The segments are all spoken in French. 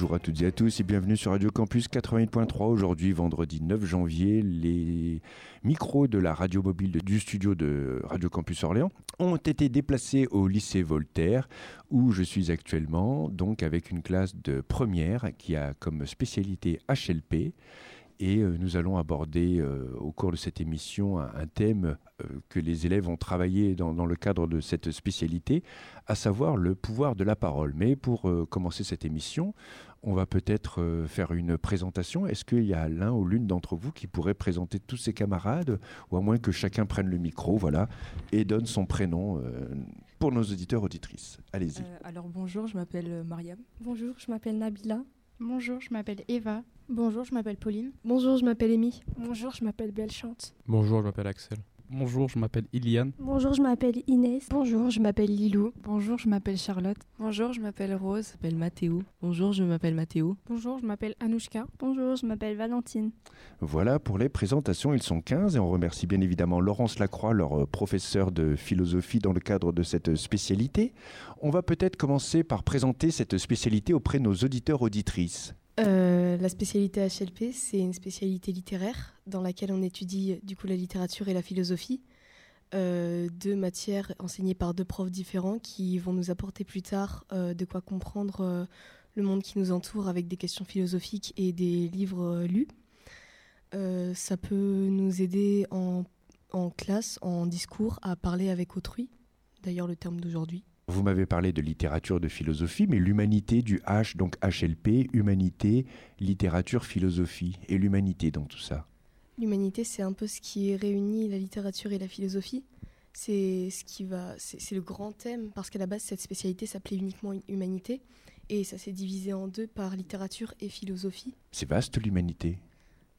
Bonjour à toutes et à tous et bienvenue sur Radio Campus 88.3. Aujourd'hui, vendredi 9 janvier, les micros de la radio mobile du studio de Radio Campus Orléans ont été déplacés au lycée Voltaire où je suis actuellement, donc avec une classe de première qui a comme spécialité HLP. Et euh, nous allons aborder euh, au cours de cette émission un, un thème euh, que les élèves ont travaillé dans, dans, le cadre de cette spécialité, à savoir le pouvoir de la parole. Mais pour euh, commencer cette émission, on va peut-être euh, faire une présentation. Est-ce qu'il y a l'un ou l'une d'entre vous qui pourrait présenter tous ses camarades, ou à moins que chacun prenne le micro, voilà, et donne son prénom euh, pour nos auditeurs auditrices? Allez-y. alors bonjour, je m'appelle Mariam. Bonjour, je m'appelle Nabila. Bonjour, je m'appelle Eva. Bonjour, je m'appelle Pauline. Bonjour, je m'appelle Amy. Bonjour, je m'appelle Belchante. Bonjour, je m'appelle Axel. Bonjour, je m'appelle Iliane. Bonjour, je m'appelle Inès. Bonjour, je m'appelle Lilou. Bonjour, je m'appelle Charlotte. Bonjour, je m'appelle Rose. Je m'appelle Mathéo. Bonjour, je m'appelle Mathéo. Bonjour, je m'appelle Anouchka. Bonjour, je m'appelle Valentine. Voilà pour les présentations, ils sont 15 et on remercie bien évidemment Laurence Lacroix, leur professeur de philosophie dans le cadre de cette spécialité. On va peut-être commencer par présenter cette spécialité auprès de nos auditeurs auditrices. Euh, la spécialité HLP, c'est une spécialité littéraire dans laquelle on étudie du coup la littérature et la philosophie. Euh, deux matières enseignées par deux profs différents qui vont nous apporter plus tard euh, de quoi comprendre euh, le monde qui nous entoure avec des questions philosophiques et des livres lus. Euh, ça peut nous aider en, classe, en discours, à parler avec autrui, d'ailleurs le terme d'aujourd'hui. Vous m'avez parlé de littérature, de philosophie, mais l'humanité du H, donc HLP, humanité, littérature, philosophie, et l'humanité dans tout ça L'humanité, c'est un peu ce qui réunit la littérature et la philosophie. C'est ce qui va, c'est le grand thème parce qu'à la base cette spécialité s'appelait uniquement humanité et ça s'est divisé en deux par littérature et philosophie. C'est vaste l'humanité.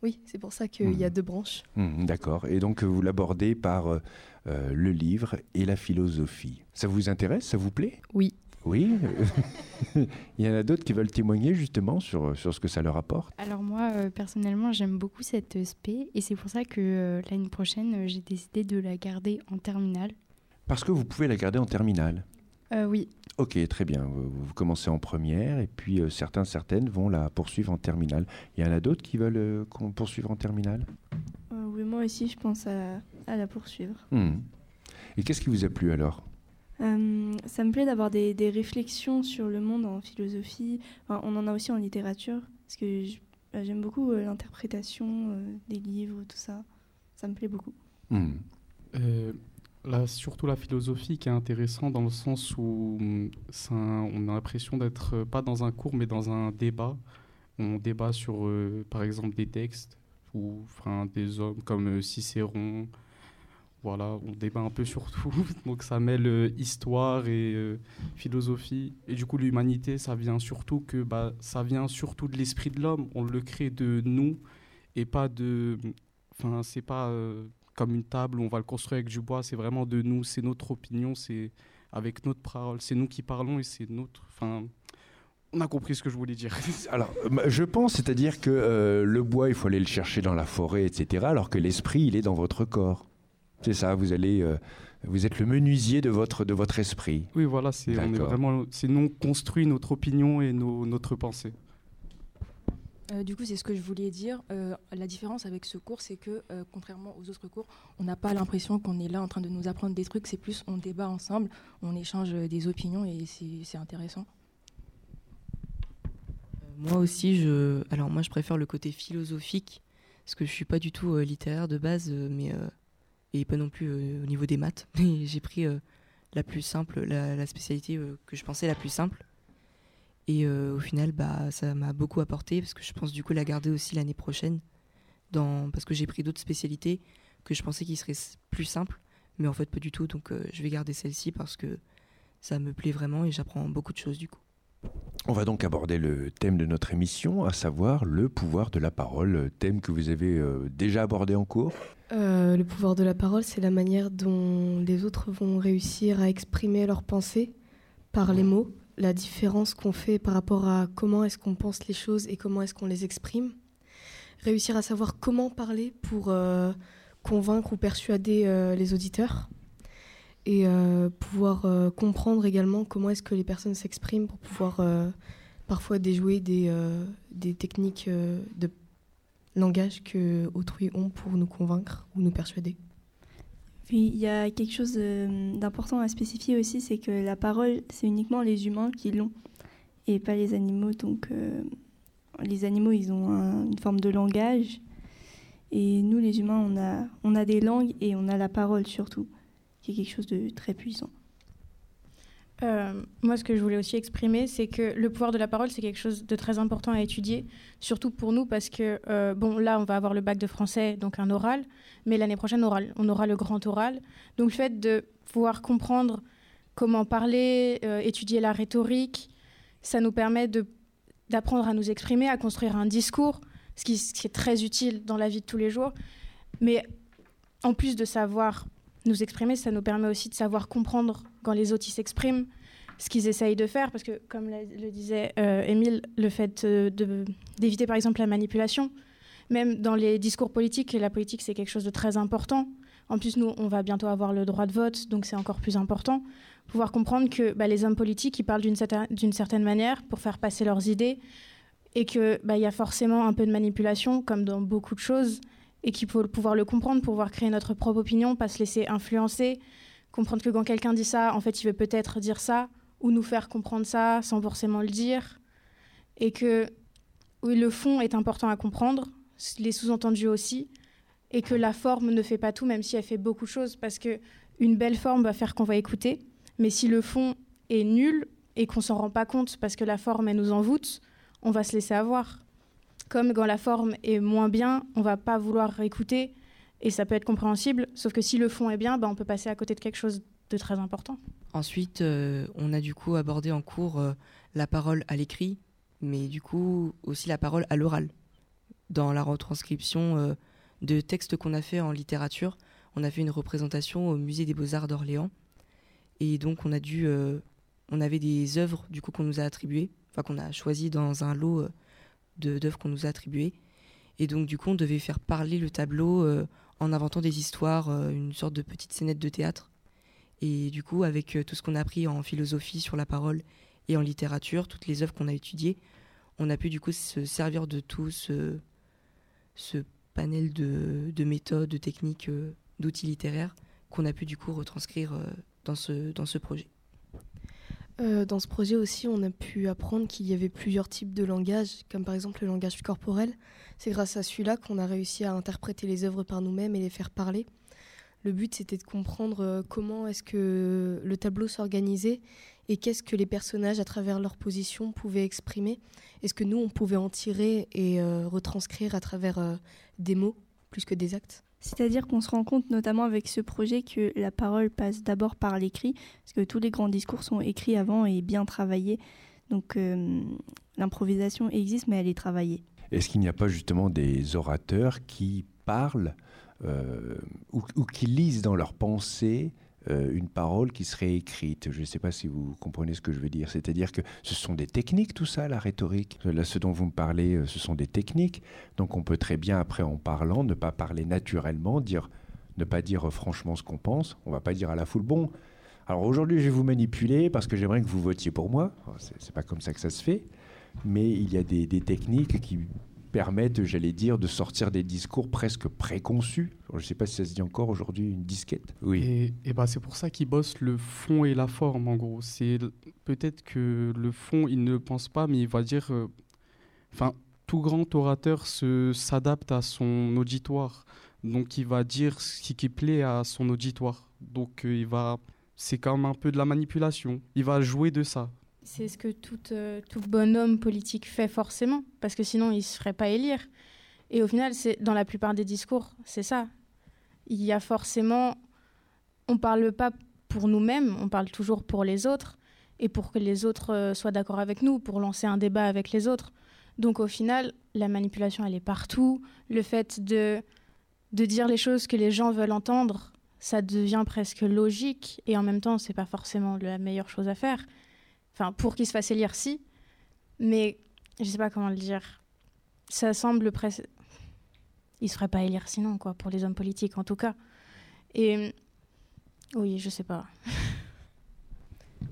Oui, c'est pour ça qu'il mmh. y a deux branches. Mmh, D'accord. Et donc vous l'abordez par euh, le livre et la philosophie. Ça vous intéresse? Ça vous plaît? Oui. Oui? Il y en a d'autres qui veulent témoigner justement sur, sur ce que ça leur apporte? Alors moi, euh, personnellement, j'aime beaucoup cette spé et c'est pour ça que euh, l'année prochaine, euh, j'ai décidé de la garder en terminale. Parce que vous pouvez la garder en terminale? Euh, Oui. Ok, très bien. Vous, vous, commencez en première et puis euh, certains, certaines vont la poursuivre en terminale. Il y en a d'autres qui veulent euh, qu'on poursuive en terminale? Oui, moi aussi, je pense à, à la poursuivre. Mmh. Et qu'est-ce qui vous a plu alors? Euh, ça me plaît d'avoir des, des, réflexions sur le monde en philosophie. Enfin, on en a aussi en littérature, parce que j'aime beaucoup euh, l'interprétation euh, des livres, tout ça. Ça me plaît beaucoup. Mmh. Là, surtout la philosophie qui est intéressante dans le sens où un, on a l'impression d'être pas dans un cours, mais dans un débat. On débat sur, par exemple, des textes ou des hommes comme Cicéron, voilà, on débat un peu sur tout, donc ça mêle euh, histoire et euh, philosophie. Et du coup, l'humanité, ça vient surtout que bah, ça vient surtout de l'esprit de l'homme. On le crée de nous et pas de, enfin, c'est pas euh, comme une table où on va le construire avec du bois. C'est vraiment de nous, c'est notre opinion, c'est avec notre parole, c'est nous qui parlons et c'est notre, enfin. On a compris ce que je voulais dire. Alors, je pense, c'est-à-dire que euh, le bois, il faut aller le chercher dans la forêt, etc., alors que l'esprit, il est dans votre corps. C'est ça, vous allez, euh, vous êtes le menuisier de votre, de votre esprit. Oui, voilà, c'est on est vraiment, c'est nous construit notre opinion et nos, notre pensée. Euh, du coup, c'est ce que je voulais dire. Euh, la différence avec ce cours, c'est que euh, contrairement aux autres cours, on n'a pas l'impression qu'on est là en train de nous apprendre des trucs. C'est plus on débat ensemble, on échange des opinions et c'est intéressant. moi aussi, je, alors moi, je préfère le côté philosophique parce que je suis pas du tout littéraire de base, mais et pas non plus au niveau des maths. J'ai pris la plus simple, la, spécialité que je pensais la plus simple. Et au final, bah, ça m'a beaucoup apporté parce que je pense du coup la garder aussi l'année prochaine. Dans, parce que j'ai pris d'autres spécialités que je pensais qu'ils seraient plus simples, mais en fait pas du tout. Donc je vais garder celle-ci parce que ça me plaît vraiment et j'apprends beaucoup de choses du coup. On va donc aborder le thème de notre émission, à savoir le pouvoir de la parole, thème que vous avez euh, déjà abordé en cours. Euh, le pouvoir de la parole, c'est la manière dont les autres vont réussir à exprimer leurs pensées par les mots, la différence qu'on fait par rapport à comment est-ce qu'on pense les choses et comment est-ce qu'on les exprime. Réussir à savoir comment parler pour euh, convaincre ou persuader les auditeurs et euh, pouvoir euh, comprendre également comment est-ce que les personnes s'expriment pour pouvoir euh, parfois déjouer des, des techniques de langage que autrui ont pour nous convaincre ou nous persuader. Puis il y a quelque chose d'important à spécifier aussi, c'est que la parole, c'est uniquement les humains qui l'ont et pas les animaux. Donc les animaux, ils ont une forme de langage et nous, les humains, on a, on a des langues et on a la parole surtout qui est quelque chose de très puissant. Euh, moi, ce que je voulais aussi exprimer, c'est que le pouvoir de la parole, c'est quelque chose de très important à étudier, surtout pour nous, parce que, euh, bon, là, on va avoir le bac de français, donc un oral, mais l'année prochaine, oral, on aura le grand oral. Donc, le fait de pouvoir comprendre comment parler, euh, étudier la rhétorique, ça nous permet d'apprendre à nous exprimer, à construire un discours, qui, ce qui est très utile dans la vie de tous les jours. Mais en plus de savoir nous exprimer, ça nous permet aussi de savoir comprendre quand les autres s'expriment, ce qu'ils essayent de faire, parce que comme le disait euh, Émile, le fait d'éviter par exemple la manipulation, même dans les discours politiques, la politique c'est quelque chose de très important. En plus, nous, on va bientôt avoir le droit de vote, donc c'est encore plus important. Pouvoir comprendre que bah, les hommes politiques, ils parlent d'une certaine, certaine manière pour faire passer leurs idées, et qu'il bah, y a forcément un peu de manipulation, comme dans beaucoup de choses, et qu'il faut pouvoir le comprendre, pouvoir créer notre propre opinion, pas se laisser influencer, comprendre que quand quelqu'un dit ça, en fait, il veut peut-être dire ça, ou nous faire comprendre ça sans forcément le dire, et que le fond est important à comprendre, les sous-entendus aussi, et que la forme ne fait pas tout, même si elle fait beaucoup de choses, parce que une belle forme va faire qu'on va écouter, mais si le fond est nul et qu'on s'en rend pas compte parce que la forme elle nous envoûte, on va se laisser avoir. Comme quand la forme est moins bien, on va pas vouloir écouter et ça peut être compréhensible. Sauf que si le fond est bien, bah, on peut passer à côté de quelque chose de très important. Ensuite, euh, on a du coup abordé en cours euh, la parole à l'écrit, mais du coup aussi la parole à l'oral. Dans la retranscription euh, de textes qu'on a fait en littérature, on a fait une représentation au musée des beaux-arts d'Orléans. Et donc on a dû, on avait des œuvres du coup qu'on nous a attribuées, enfin qu'on a choisi dans un lot d'œuvres qu'on nous a attribuées. Et donc, du coup, on devait faire parler le tableau en inventant des histoires, euh, une sorte de petite scénette de théâtre. Et du coup, avec euh, tout ce qu'on a appris en philosophie sur la parole et en littérature, toutes les œuvres qu'on a étudiées, on a pu du coup se servir de tout ce, panel de, de, méthodes, de techniques, d'outils littéraires qu'on a pu du coup retranscrire dans ce projet. Euh, dans ce projet aussi, on a pu apprendre qu'il y avait plusieurs types de langage, comme par exemple le langage corporel. C'est grâce à celui-là qu'on a réussi à interpréter les œuvres par nous-mêmes et les faire parler. Le but, c'était de comprendre euh, comment est-ce que le tableau s'organisait et qu'est-ce que les personnages, à travers leur position, pouvaient exprimer. Est-ce que nous, on pouvait en tirer et euh, retranscrire à travers des mots plus que des actes? C'est-à-dire qu'on se rend compte notamment avec ce projet que la parole passe d'abord par l'écrit, parce que tous les grands discours sont écrits avant et bien travaillés. Donc euh, l'improvisation existe, mais elle est travaillée. Est-ce qu'il n'y a pas justement des orateurs qui parlent euh, ou, ou, qui lisent dans leurs pensées euh, une parole qui serait écrite. Je ne sais pas si vous comprenez ce que je veux dire. C'est-à-dire que ce sont des techniques, tout ça, la rhétorique. Là, ce dont vous me parlez, euh, ce sont des techniques. Donc on peut très bien, après, en parlant, ne pas parler naturellement, dire, ne pas dire euh, franchement ce qu'on pense. On ne va pas dire à la foule, bon, alors aujourd'hui, je vais vous manipuler parce que j'aimerais que vous votiez pour moi. C'est pas comme ça que ça se fait. Mais il y a des, des techniques qui permettent, j'allais dire, de sortir des discours presque préconçus. Je ne sais pas si ça se dit encore aujourd'hui, une disquette. Oui. Et, et bah, c'est pour ça qu'ils bossent le fond et la forme, en gros. C'est peut-être que le fond, il ne pense pas, mais il va dire. Euh, enfin, tout grand orateur s'adapte à son auditoire. Donc, il va dire ce qui plaît à son auditoire. Donc, euh, il va. C'est comme un peu de la manipulation. Il va jouer de ça. C'est ce que tout, euh, tout bonhomme politique fait forcément, parce que sinon il ne se ferait pas élire. Et au final, c'est dans la plupart des discours, c'est ça. Il y a forcément, on parle pas pour nous-mêmes, on parle toujours pour les autres. et pour que les autres euh, soient d'accord avec nous, pour lancer un débat avec les autres. Donc au final, la manipulation, elle est partout. Le fait de, de dire les choses que les gens veulent entendre, ça devient presque logique, et en même temps, c'est pas forcément la meilleure chose à faire. Enfin, pour qu'il se fasse élire, si, mais je sais pas comment le dire. Ça semble presque... Il se ferait pas élire sinon, quoi, pour les hommes politiques en tout cas. Et oui, je sais pas.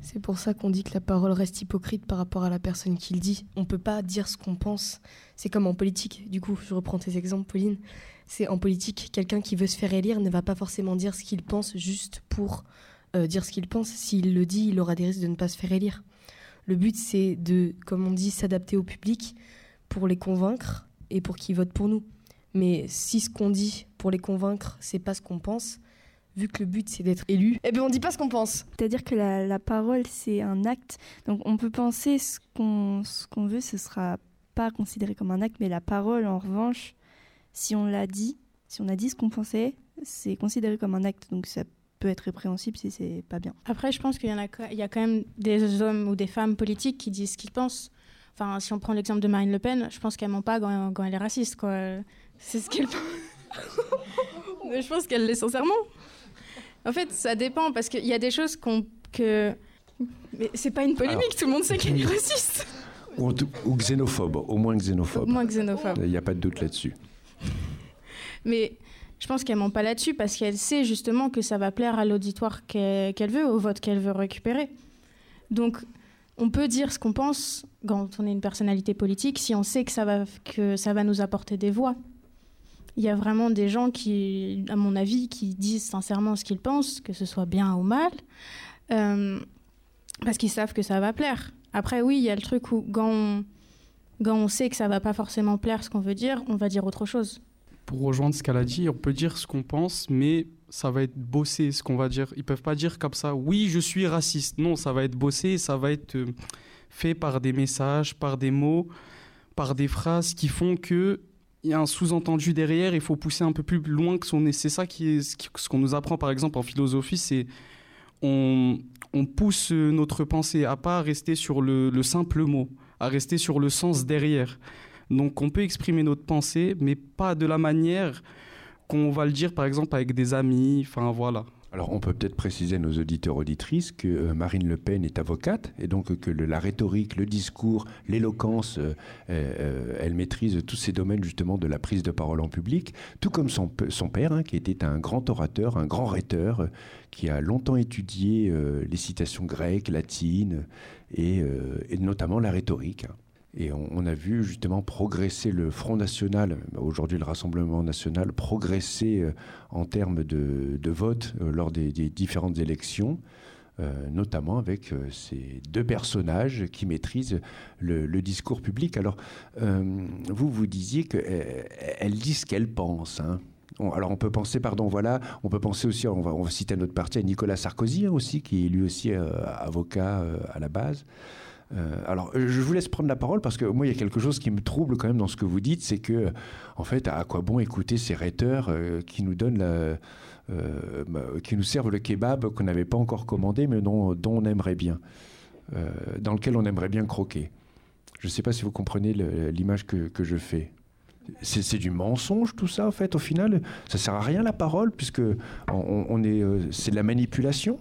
C'est pour ça qu'on dit que la parole reste hypocrite par rapport à la personne qui le dit. On peut pas dire ce qu'on pense. C'est comme en politique. Du coup, je reprends tes exemples, Pauline. C'est en politique, quelqu'un qui veut se faire élire ne va pas forcément dire ce qu'il pense juste pour euh, dire ce qu'il pense. S'il le dit, il aura des risques de ne pas se faire élire. Le but, c'est de, comme on dit, s'adapter au public pour les convaincre et pour qu'ils votent pour nous. Mais si ce qu'on dit pour les convaincre, c'est pas ce qu'on pense, vu que le but c'est d'être élu, eh bien on dit pas ce qu'on pense. C'est-à-dire que la, la parole c'est un acte, donc on peut penser ce qu'on ce veut, ce sera pas considéré comme un acte, mais la parole en revanche, si on l'a dit, si on a dit ce qu'on pensait, c'est considéré comme un acte, donc ça peut être répréhensible si c'est pas bien. Après, je pense qu'il y, en a, il y a quand même des hommes ou des femmes politiques qui disent ce qu'ils pensent. Enfin, si on prend l'exemple de Marine Le Pen, je pense qu'elle ment pas quand, quand elle est raciste, quoi. C'est ce qu'elle pense. Je pense qu'elle l'est sincèrement. En fait, ça dépend parce qu'il y a des choses qu'on que. Mais c'est pas une polémique, Alors- tout le monde sait qu'elle est raciste. Ou, en tout- ou xénophobe, au moins xénophobe. Au moins xénophobe. Il n'y a pas de doute là-dessus. Mais je pense qu'elle ment pas là-dessus parce qu'elle sait justement que ça va plaire à l'auditoire qu'elle veut, au vote qu'elle veut récupérer. Donc, on peut dire ce qu'on pense quand on est une personnalité politique si on sait que ça va, que ça va nous apporter des voix. Il y a vraiment des gens qui, à mon avis, qui disent sincèrement ce qu'ils pensent, que ce soit bien ou mal, euh, parce qu'ils savent que ça va plaire. Après, oui, il y a le truc où quand on, quand on sait que ça va pas forcément plaire ce qu'on veut dire, on va dire autre chose. Pour rejoindre ce qu'elle a dit, on peut dire ce qu'on pense, mais ça va être bossé ce qu'on va dire. Ils peuvent pas dire comme ça, oui, je suis raciste. Non, ça va être bossé, ça va être euh, fait par des messages, par des mots, par des phrases qui font que il y a un sous-entendu derrière. Il faut pousser un peu plus loin que son. C'est ça qui est ce qu'on nous apprend par exemple en philosophie, c'est on, pousse euh, notre pensée à pas rester sur le simple mot, à rester sur le sens derrière. Donc on peut exprimer notre pensée, mais pas de la manière qu'on va le dire par exemple avec des amis, enfin voilà. Alors, on peut peut-être préciser à nos auditeurs auditrices que euh, Marine Le Pen est avocate et donc que la rhétorique, le discours, l'éloquence, euh, euh, elle maîtrise tous ces domaines justement de la prise de parole en public, tout comme son, son père, hein, qui était un grand orateur, un grand rhéteur, qui a longtemps étudié les citations grecques, latines et, et notamment la rhétorique. hein. Et on, a vu justement progresser le Front National, aujourd'hui le Rassemblement National, progresser euh, en termes de, vote euh, lors des, différentes élections, euh, notamment avec ces deux personnages qui maîtrisent le, discours public. Alors, vous, vous disiez qu'elle dit ce qu'elle pense. hein. Alors on peut penser, pardon, voilà, on peut penser aussi, on va, on va citer notre parti, à Nicolas Sarkozy hein, aussi, qui est lui aussi avocat à la base. Euh, alors, euh, je vous laisse prendre la parole parce que moi, il y a quelque chose qui me trouble quand même dans ce que vous dites, c'est que, en fait, à quoi bon écouter ces rhéteurs euh, qui nous donnent bah, qui nous servent le kebab qu'on n'avait pas encore commandé, mais dont, on aimerait bien, dans lequel on aimerait bien croquer. Je ne sais pas si vous comprenez l'image que, je fais. C'est du mensonge tout ça, en fait, au final. Ça sert à rien la parole, puisque on, est, c'est de la manipulation.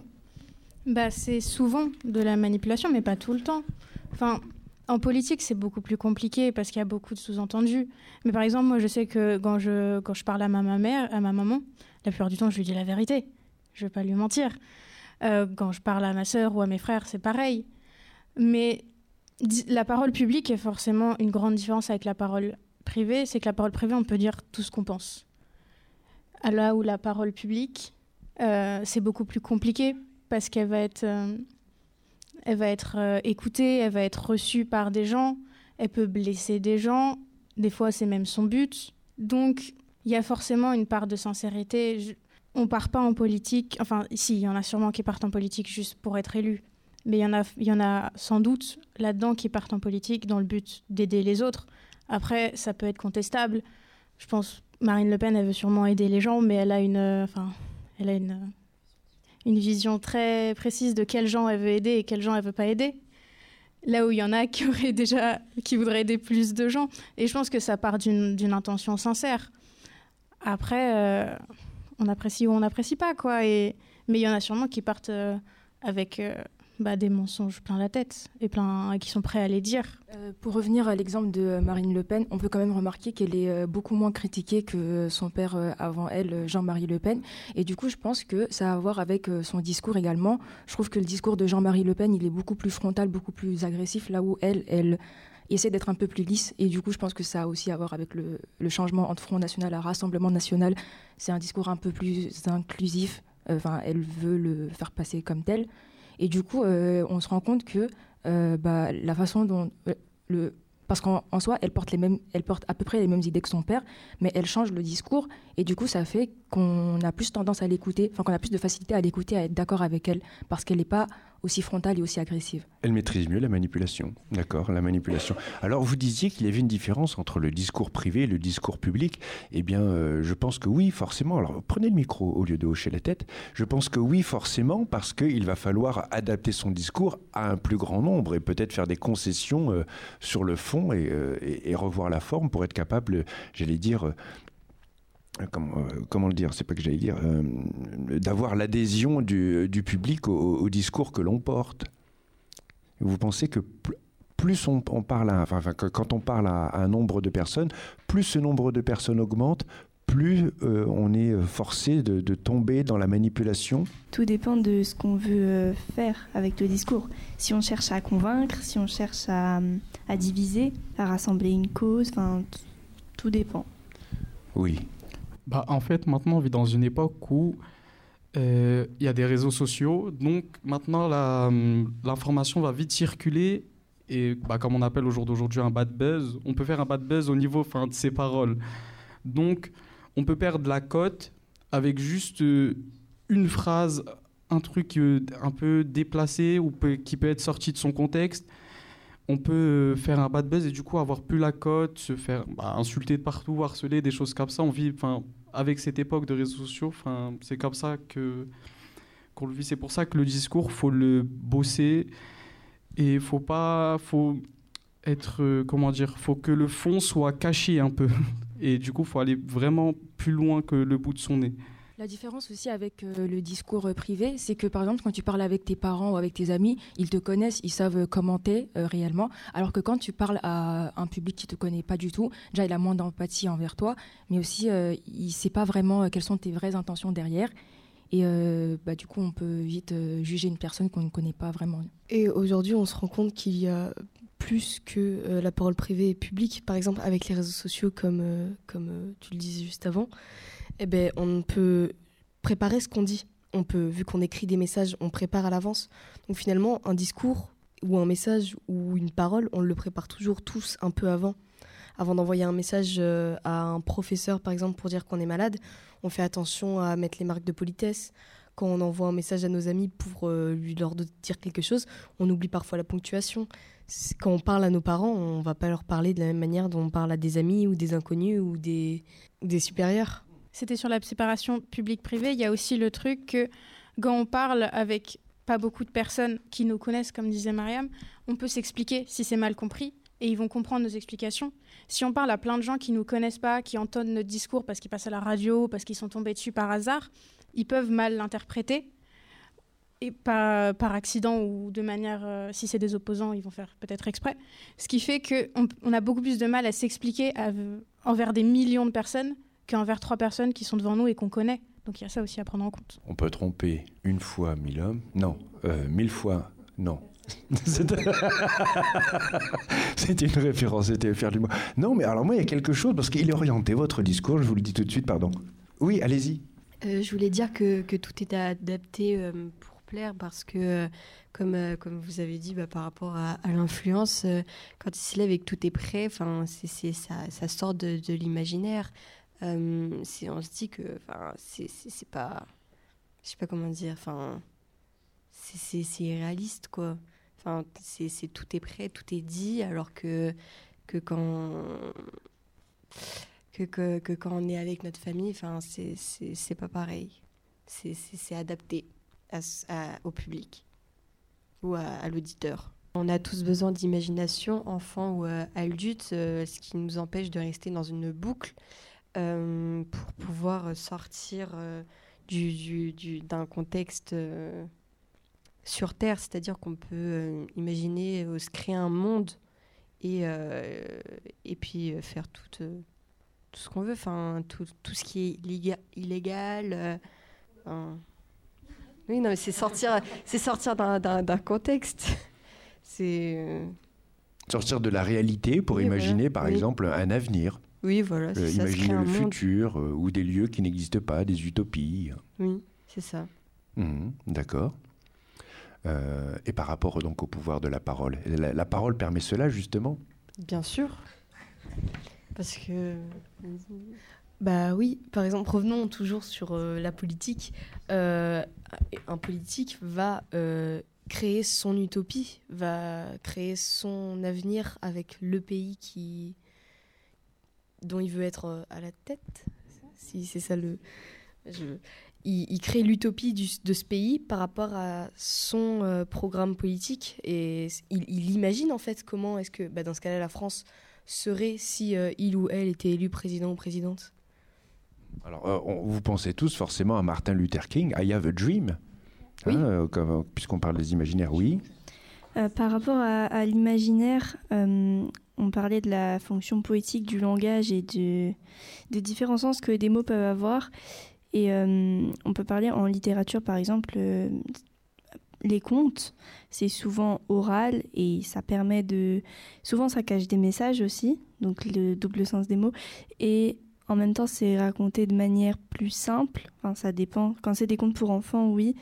Bah, c'est souvent de la manipulation, mais pas tout le temps. Enfin, en politique, c'est beaucoup plus compliqué parce qu'il y a beaucoup de sous-entendus. Mais par exemple, moi, je sais que quand je, quand je parle à ma, mère, à ma maman, la plupart du temps, je lui dis la vérité. Je vais pas lui mentir. Euh, quand je parle à ma sœur ou à mes frères, c'est pareil. Mais la parole publique est forcément une grande différence avec la parole privée. C'est que la parole privée, on peut dire tout ce qu'on pense. Là où la parole publique, euh, c'est beaucoup plus compliqué parce qu'elle va être, euh, elle va être euh, écoutée, elle va être reçue par des gens, elle peut blesser des gens, des fois c'est même son but. Donc il y a forcément une part de sincérité. Je- on part pas en politique, enfin si, il y en a sûrement qui partent en politique juste pour être élus, mais il y en a, y en a sans doute là-dedans qui partent en politique dans le but d'aider les autres. Après, ça peut être contestable. Je pense Marine Le Pen, elle veut sûrement aider les gens, mais elle a une, euh, elle a une une vision très précise de quels gens elle veut aider et quels gens elle veut pas aider. Là où il y en a qui déjà, qui voudraient aider plus de gens. Et je pense que ça part d'une intention sincère. Après, euh, on apprécie ou on n'apprécie pas, quoi. Et, mais il y en a sûrement qui partent euh, avec euh, bah, des mensonges plein la tête et plein qui sont prêts à les dire. Euh, pour revenir à l'exemple de Marine Le Pen, on peut quand même remarquer qu'elle est euh, beaucoup moins critiquée que son père euh, avant elle, Jean-Marie Le Pen. Et du coup, je pense que ça a à voir avec son discours également. Je trouve que le discours de Jean-Marie Le Pen, il est beaucoup plus frontal, beaucoup plus agressif, là où elle, elle essaie d'être un peu plus lisse. Et du coup, je pense que ça a aussi à voir avec le, le changement entre Front National et Rassemblement National. C'est un discours un peu plus inclusif. Enfin, elle veut le faire passer comme tel. Et du coup, euh, on se rend compte que euh, bah, la façon dont euh, le parce qu'en soi, elle porte, les mêmes, elle porte à peu près les mêmes idées que son père, mais elle change le discours, et du coup, ça fait qu'on a plus tendance à l'écouter, enfin qu'on a plus de facilité à l'écouter, à être d'accord avec elle, parce qu'elle n'est pas aussi frontale et aussi agressive. Elle maîtrise mieux la manipulation, d'accord, la manipulation. Alors, vous disiez qu'il y avait une différence entre le discours privé et le discours public. Eh bien, euh, je pense que oui, forcément. Alors, prenez le micro au lieu de hocher la tête. Je pense que oui, forcément, parce qu'il va falloir adapter son discours à un plus grand nombre et peut-être faire des concessions euh, sur le fond euh, et, revoir la forme pour être capable, j'allais dire, comment, euh, comment, le dire C'est pas que j'allais dire. Euh, D'avoir l'adhésion du, du, public au, au, discours que l'on porte. Vous pensez que plus on, on parle, à, enfin, quand on parle à, à, un nombre de personnes, plus ce nombre de personnes augmente, plus euh, on est forcé de, de, tomber dans la manipulation? Tout dépend de ce qu'on veut faire avec le discours. Si on cherche à convaincre, si on cherche à, à diviser, à rassembler une cause, enfin, tout dépend. Oui. Bah, en fait, maintenant, on vit dans une époque où il euh, y a des réseaux sociaux. Donc, maintenant, l'information va vite circuler. Et bah, comme on appelle au jour d'aujourd'hui un bad buzz, on peut faire un bad buzz au niveau fin, de ses paroles. Donc, on peut perdre la cote avec juste euh, une phrase, un truc euh, un peu déplacé ou qui peut être sorti de son contexte on peut faire un bad buzz et du coup avoir plus la cote, se faire bah, insulter de partout, harceler, des choses comme ça. On vit, avec cette époque de réseaux sociaux, c'est comme ça que qu'on le vit. C'est pour ça que le discours, faut le bosser et faut pas, faut être, comment dire, faut que le fond soit caché un peu. Et du coup, faut aller vraiment plus loin que le bout de son nez. La différence aussi avec euh, le discours euh, privé, c'est que par exemple, quand tu parles avec tes parents ou avec tes amis, ils te connaissent, ils savent commenter euh, réellement. Alors que quand tu parles à un public qui te connaît pas du tout, déjà il a moins d'empathie envers toi, mais aussi euh, il ne sait pas vraiment quelles sont tes vraies intentions derrière. Et bah, du coup, on peut vite juger une personne qu'on ne connaît pas vraiment. Et aujourd'hui, on se rend compte qu'il y a plus que la parole privée et publique, par exemple avec les réseaux sociaux, comme, comme tu le disais juste avant eh ben, on peut préparer ce qu'on dit. On peut, vu qu'on écrit des messages, on prépare à l'avance. Donc finalement, un discours ou un message ou une parole, on le prépare toujours tous un peu avant. Avant d'envoyer un message euh, à un professeur, par exemple, pour dire qu'on est malade, on fait attention à mettre les marques de politesse. Quand on envoie un message à nos amis pour euh, lui leur dire quelque chose, on oublie parfois la ponctuation. Quand on parle à nos parents, on va pas leur parler de la même manière dont on parle à des amis ou des inconnus ou des supérieurs. C'était sur la séparation public-privé. Il y a aussi le truc que quand on parle avec pas beaucoup de personnes qui nous connaissent, comme disait Mariam, on peut s'expliquer si c'est mal compris et ils vont comprendre nos explications. Si on parle à plein de gens qui nous connaissent pas, qui entendent notre discours parce qu'ils passent à la radio, parce qu'ils sont tombés dessus par hasard, ils peuvent mal l'interpréter et pas par accident ou de manière, euh, si c'est des opposants, ils vont faire peut-être exprès. Ce qui fait qu'on on a beaucoup plus de mal à s'expliquer envers des millions de personnes qu'envers trois personnes qui sont devant nous et qu'on connaît. Donc il y a ça aussi à prendre en compte. On peut tromper une fois mille hommes Non, euh, mille fois non. C'était une référence, c'était faire du mot. Non, mais alors moi, il y a quelque chose, parce qu'il est orienté, votre discours, je vous le dis tout de suite, pardon. Oui, allez-y. Euh, je voulais dire que, que, tout est adapté euh, pour plaire, parce que, comme, euh, comme vous avez dit, bah, par rapport à, à l'influence, euh, quand il se lève et que tout est prêt, c'est, ça, ça sort de, de l'imaginaire. Euh, on se dit que c'est pas je sais pas comment dire c'est irréaliste quoi enfin c'est tout est prêt tout est dit alors que que quand que, que, quand on est avec notre famille enfin c'est pas pareil c'est adapté au public ou à, l'auditeur. On a tous besoin d'imagination, enfants ou adultes, ce qui nous empêche de rester dans une boucle pour pouvoir sortir du, d'un contexte sur Terre, c'est-à-dire qu'on peut imaginer se créer un monde et, et puis faire toute tout ce qu'on veut, enfin tout, tout, ce qui est illégal. Euh, oui, non, mais c'est sortir, c'est sortir d'un contexte. C'est euh, sortir de la réalité pour imaginer, par exemple, un avenir. Oui, voilà. Euh, imaginer le futur ou des lieux qui n'existent pas, des utopies. Oui, c'est ça. Mmh, d'accord. et par rapport donc au pouvoir de la parole, la parole permet cela justement? Bien sûr. Parce que. Bah oui, par exemple, revenons toujours sur euh, la politique. Euh, un politique va euh, créer son utopie, va créer son avenir avec le pays qui dont il veut être à la tête. Si c'est ça le. Il, crée l'utopie de ce pays par rapport à son programme politique et il, il, imagine en fait comment est-ce que, bah, dans ce cas-là, la France serait si euh, il ou elle était élu président ou présidente Alors, euh, vous pensez tous forcément à Martin Luther King, I Have a Dream, hein, euh, puisqu'on parle des imaginaires, oui. par rapport à, l'imaginaire, on parlait de la fonction poétique du langage et de, des différents sens que des mots peuvent avoir. Et on peut parler en littérature, par exemple, les contes, c'est souvent oral et ça permet de... Souvent, ça cache des messages aussi, donc le double sens des mots. Et en même temps, c'est raconté de manière plus simple. Enfin, ça dépend. Quand c'est des contes pour enfants, oui.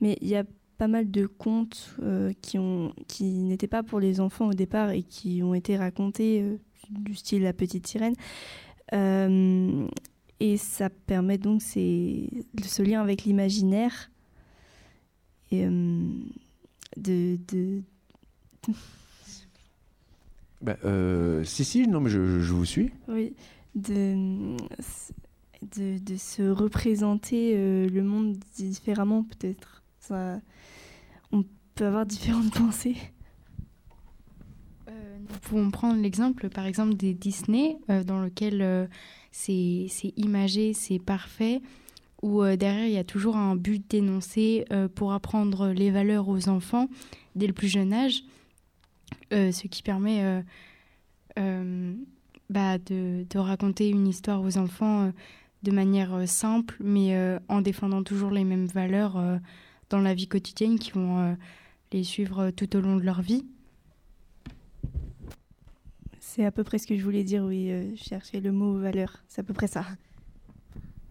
Mais il y a pas mal de contes euh, qui, ont, qui n'étaient pas pour les enfants au départ et qui ont été racontés euh, du style La Petite Sirène. Euh, et ça permet donc ce lien avec l'imaginaire et de, de... Bah, si, si, non, mais je, vous suis. Oui, de, de, de se représenter euh, le monde différemment, peut-être. On peut avoir différentes pensées. nous pouvons prendre l'exemple, par exemple, des Disney, dans lequel c'est imagé, c'est parfait où euh, derrière il y a toujours un but dénoncé euh, pour apprendre les valeurs aux enfants dès le plus jeune âge, euh, ce qui permet bah, de, de, raconter une histoire aux enfants de manière simple, mais en défendant toujours les mêmes valeurs dans la vie quotidienne qui vont les suivre tout au long de leur vie. C'est à peu près ce que je voulais dire, oui, chercher le mot valeur, c'est à peu près ça.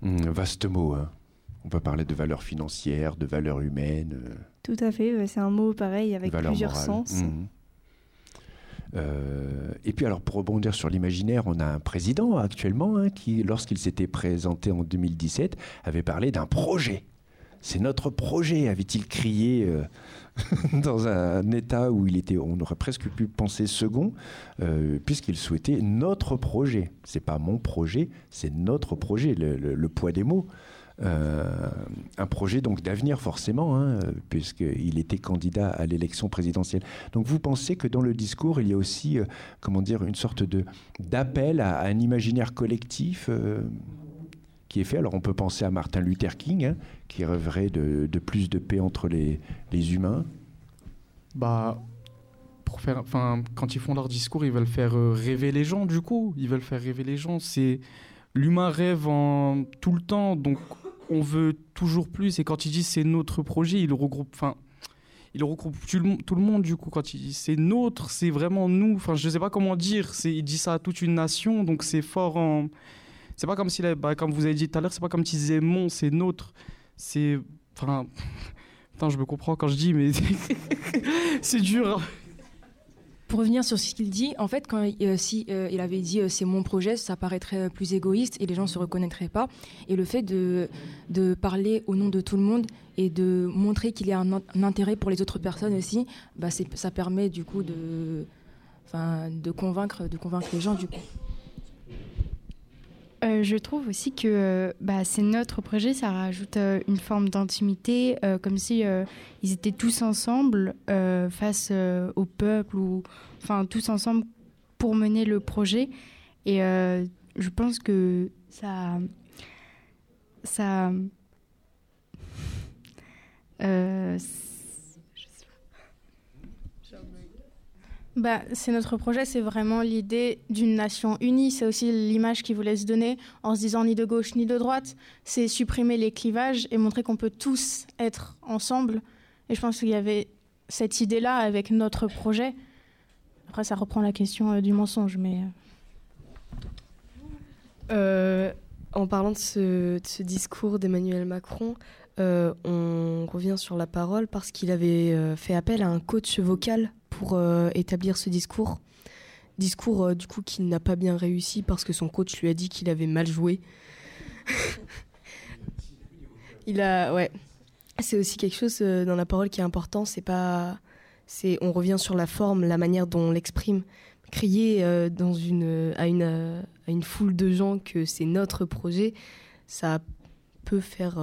Mmh, vaste mot. Hein. On peut parler de valeurs financières, de valeurs humaines. Euh. Tout à fait, c'est un mot pareil avec plusieurs sens. Mmh. Euh, et puis alors pour rebondir sur l'imaginaire, on a un président actuellement hein, qui, lorsqu'il s'était présenté en 2017, avait parlé d'un projet. C'est notre projet, avait-il crié euh, dans un état où il était, on aurait presque pu penser second, puisqu'il souhaitait notre projet. C'est pas mon projet, c'est notre projet. le poids des mots. Euh, un projet donc d'avenir forcément, hein, puisqu'il était candidat à l'élection présidentielle. Donc vous pensez que dans le discours, il y a aussi, euh, comment dire, une sorte d'appel à, un imaginaire collectif euh, qui est fait. Alors on peut penser à Martin Luther King, hein, qui rêverait de, de, plus de paix entre les, les humains. Bah, pour faire, quand ils font leur discours, ils veulent faire rêver les gens. Du coup, ils veulent faire rêver les gens. C'est l'humain rêve en tout le temps, donc on veut toujours plus. Et quand il dit c'est notre projet, il regroupe, enfin, il regroupe tout le, monde du coup. Quand il dit c'est notre, c'est vraiment nous. Enfin, je sais pas comment dire. Il dit ça à toute une nation, donc c'est fort en. C'est pas comme s'il, bah, comme vous avez dit tout à l'heure, c'est pas comme s'il disait mon, c'est notre. C'est, enfin, je me comprends quand je dis, mais c'est dur. Pour revenir sur ce qu'il dit, en fait, quand euh, si euh, il avait dit euh, c'est mon projet, ça paraîtrait plus égoïste et les gens se reconnaîtraient pas. Et le fait de, de parler au nom de tout le monde et de montrer qu'il y a un, intérêt pour les autres personnes aussi, bah ça permet du coup de, de convaincre, de convaincre les gens du coup. Euh, je trouve aussi que euh, bah, c'est notre projet, ça rajoute euh, une forme d'intimité, comme si ils étaient tous ensemble face au peuple ou enfin tous ensemble pour mener le projet. Et je pense que ça, ça, bah, c'est notre projet, c'est vraiment l'idée d'une nation unie. C'est aussi l'image qu'il voulait se donner en se disant ni de gauche ni de droite. C'est supprimer les clivages et montrer qu'on peut tous être ensemble. Et je pense qu'il y avait cette idée-là avec notre projet. Après, ça reprend la question euh, du mensonge, mais. Euh, euh, en parlant de ce, discours d'Emmanuel Macron, on revient sur la parole parce qu'il avait fait appel à un coach vocal pour euh, établir ce discours. Discours euh, du coup qui n'a pas bien réussi parce que son coach lui a dit qu'il avait mal joué. Il a ouais. C'est aussi quelque chose euh, dans la parole qui est important, c'est pas c'est on revient sur la forme, la manière dont on l'exprime. Crier dans une à une à une foule de gens que c'est notre projet, ça peut faire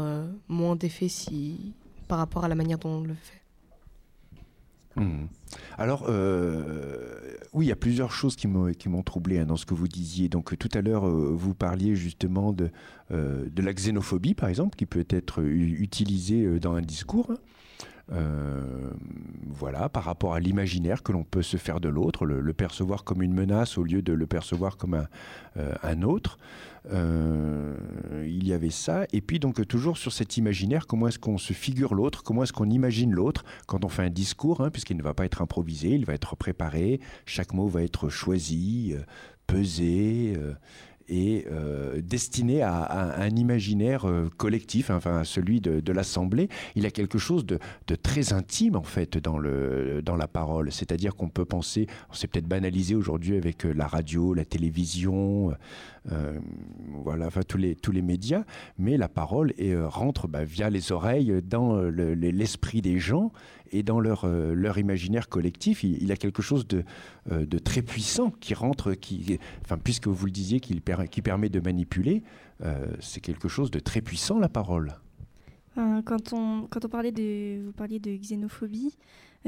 moins d'effet si par rapport à la manière dont on le fait. Hmm. Alors, euh, oui, il y a plusieurs choses qui m'ont troublé hein, dans ce que vous disiez. Donc, tout à l'heure, euh, vous parliez justement de, euh, de la xénophobie, par exemple, qui peut être utilisée dans un discours. Voilà, par rapport à l'imaginaire que l'on peut se faire de l'autre, le, percevoir comme une menace au lieu de le percevoir comme un, un autre. Euh, il y avait ça. Et puis donc toujours sur cet imaginaire, comment est-ce qu'on se figure l'autre, comment est-ce qu'on imagine l'autre quand on fait un discours, hein, puisqu'il ne va pas être improvisé, il va être préparé, chaque mot va être choisi, euh, pesé. Euh, et euh, destiné à, un imaginaire euh, collectif, enfin celui de, l'Assemblée. Il y a quelque chose de, très intime en fait dans, la parole, c'est-à-dire qu'on peut penser, c'est peut-être banalisé aujourd'hui avec euh, la radio, la télévision, voilà, enfin tous les, tous les médias, mais la parole rentre bah, via les oreilles dans l'esprit des gens et dans leur, euh, leur imaginaire collectif, il, y a quelque chose de, euh, de, très puissant qui rentre, qui, enfin, puisque vous le disiez, qui, qui permet de manipuler, euh, c'est quelque chose de très puissant, la parole. Quand on, quand on parlait de, vous parliez de xénophobie,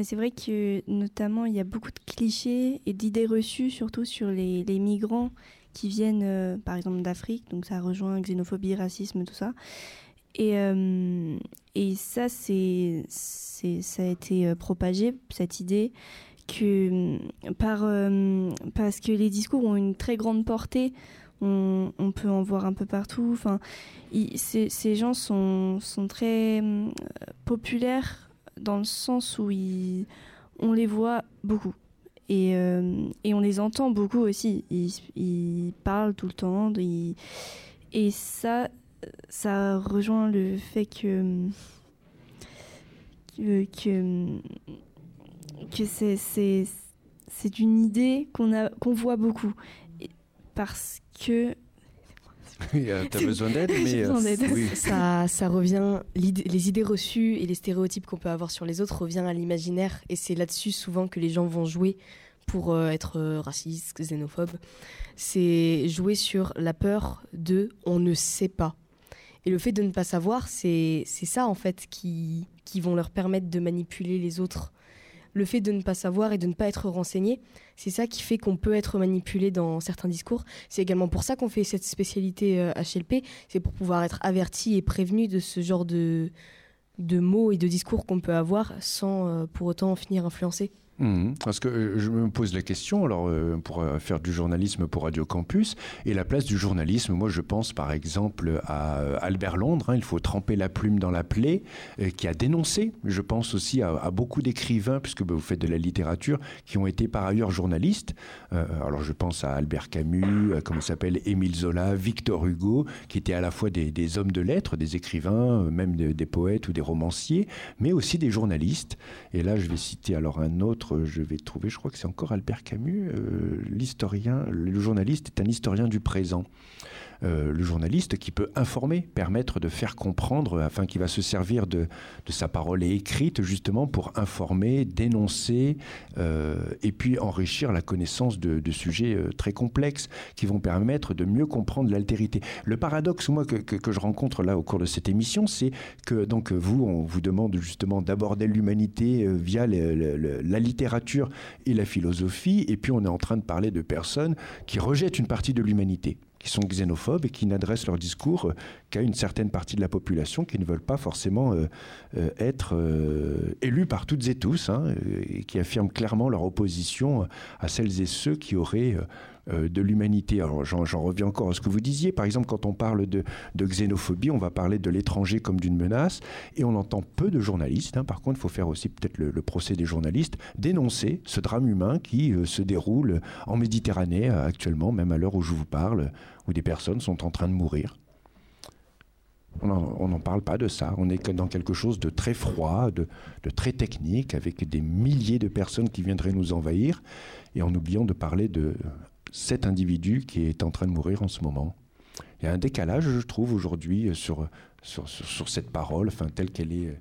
c'est vrai que notamment il y a beaucoup de clichés et d'idées reçues, surtout sur les, les migrants qui viennent par exemple d'Afrique, donc ça rejoint xénophobie, racisme, tout ça. Et, euh, et ça, c'est, ça a été euh, propagé, cette idée, que par, euh, parce que les discours ont une très grande portée. On, on peut en voir un peu partout. Enfin, ces, gens sont, sont très populaires dans le sens où ils, on les voit beaucoup. Et, et, on les entend beaucoup aussi. Ils, ils parlent tout le temps. Ils, et ça, ça rejoint le fait que que, que, c'est c'est une idée qu'on a qu'on voit beaucoup parce que euh, tu as besoin d'aide, mais euh, ça, ça revient, les idées reçues et les stéréotypes qu'on peut avoir sur les autres revient à l'imaginaire et c'est là-dessus souvent que les gens vont jouer pour euh, être racistes, xénophobes. C'est jouer sur la peur de on ne sait pas. Et le fait de ne pas savoir, c'est ça en fait qui, qui vont leur permettre de manipuler les autres. Le fait de ne pas savoir et de ne pas être renseigné, c'est ça qui fait qu'on peut être manipulé dans certains discours. C'est également pour ça qu'on fait cette spécialité HLP, euh, c'est pour pouvoir être averti et prévenu de ce genre de, de mots et de discours qu'on peut avoir sans euh, pour autant finir influencé. Mhm. parce que euh, je me pose la question, alors euh, pour euh, faire du journalisme pour Radio Campus, et la place du journalisme, moi je pense par exemple à Albert Londres, hein, il faut tremper la plume dans la plaie, qui a dénoncé, je pense aussi à, beaucoup d'écrivains, puisque bah, vous faites de la littérature, qui ont été par ailleurs journalistes. alors je pense à Albert Camus, à, comment s'appelle, Émile Zola, Victor Hugo, qui étaient à la fois des, hommes de lettres, des écrivains, même des poètes ou des romanciers, mais aussi des journalistes. Et là je vais citer alors un autre je vais trouver, je crois que c'est encore Albert Camus, euh, l'historien, le journaliste est un historien du présent. Euh, le journaliste qui peut informer, permettre de faire comprendre, afin qu'il va se servir de, sa parole écrite justement pour informer, dénoncer euh, et puis enrichir la connaissance de, sujets euh, très complexes qui vont permettre de mieux comprendre l'altérité. Le paradoxe, moi, que, je rencontre là au cours de cette émission, c'est que donc vous, on vous demande justement d'aborder l'humanité via la littérature et la philosophie, et puis on est en train de parler de personnes qui rejettent une partie de l'humanité qui sont xénophobes et qui n'adressent leur discours euh, qu'à une certaine partie de la population qui ne veulent pas forcément euh, euh, être élus par toutes et tous, hein, et qui affirment clairement leur opposition à celles et ceux qui auraient de l'humanité. J'en reviens encore à ce que vous disiez. Par exemple, quand on parle de, xénophobie, on va parler de l'étranger comme d'une menace, et on entend peu de journalistes. Hein. Par contre, il faut faire aussi peut-être le, le, procès des journalistes, dénoncer ce drame humain qui euh, se déroule en Méditerranée euh, actuellement, même à l'heure où je vous parle, où des personnes sont en train de mourir. On n'en parle pas de ça. On est dans quelque chose de très froid, de, de, très technique, avec des milliers de personnes qui viendraient nous envahir, et en oubliant de parler de cet individu qui est en train de mourir en ce moment. Il y a un décalage, je trouve, aujourd'hui sur, sur, sur, sur, cette parole, enfin, telle qu'elle est.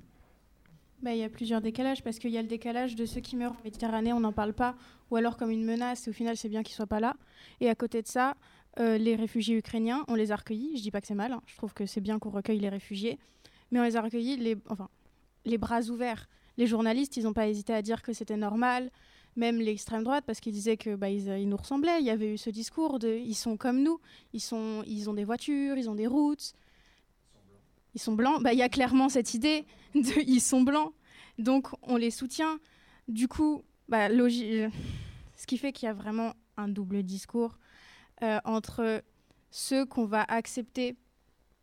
Bah, il y a plusieurs décalages, parce qu'il y a le décalage de ceux qui meurent en Méditerranée, on n'en parle pas, ou alors comme une menace, et au final, c'est bien qu'ils ne soient pas là. Et à côté de ça, euh, les réfugiés ukrainiens, on les a recueillis. Je dis pas que c'est mal, hein. je trouve que c'est bien qu'on recueille les réfugiés, mais on les a recueillis les, enfin, les bras ouverts. Les journalistes, ils n'ont pas hésité à dire que c'était normal, même l'extrême droite, parce qu'ils disaient que bah, ils, nous ressemblaient. Il y avait eu ce discours de ils sont comme nous, ils, sont, ils ont des voitures, ils ont des routes. Ils sont blancs. Bah, il y a clairement cette idée de ils sont blancs. Donc on les soutient. Du coup, bah, ce qui fait qu'il y a vraiment un double discours euh, entre ceux qu'on va accepter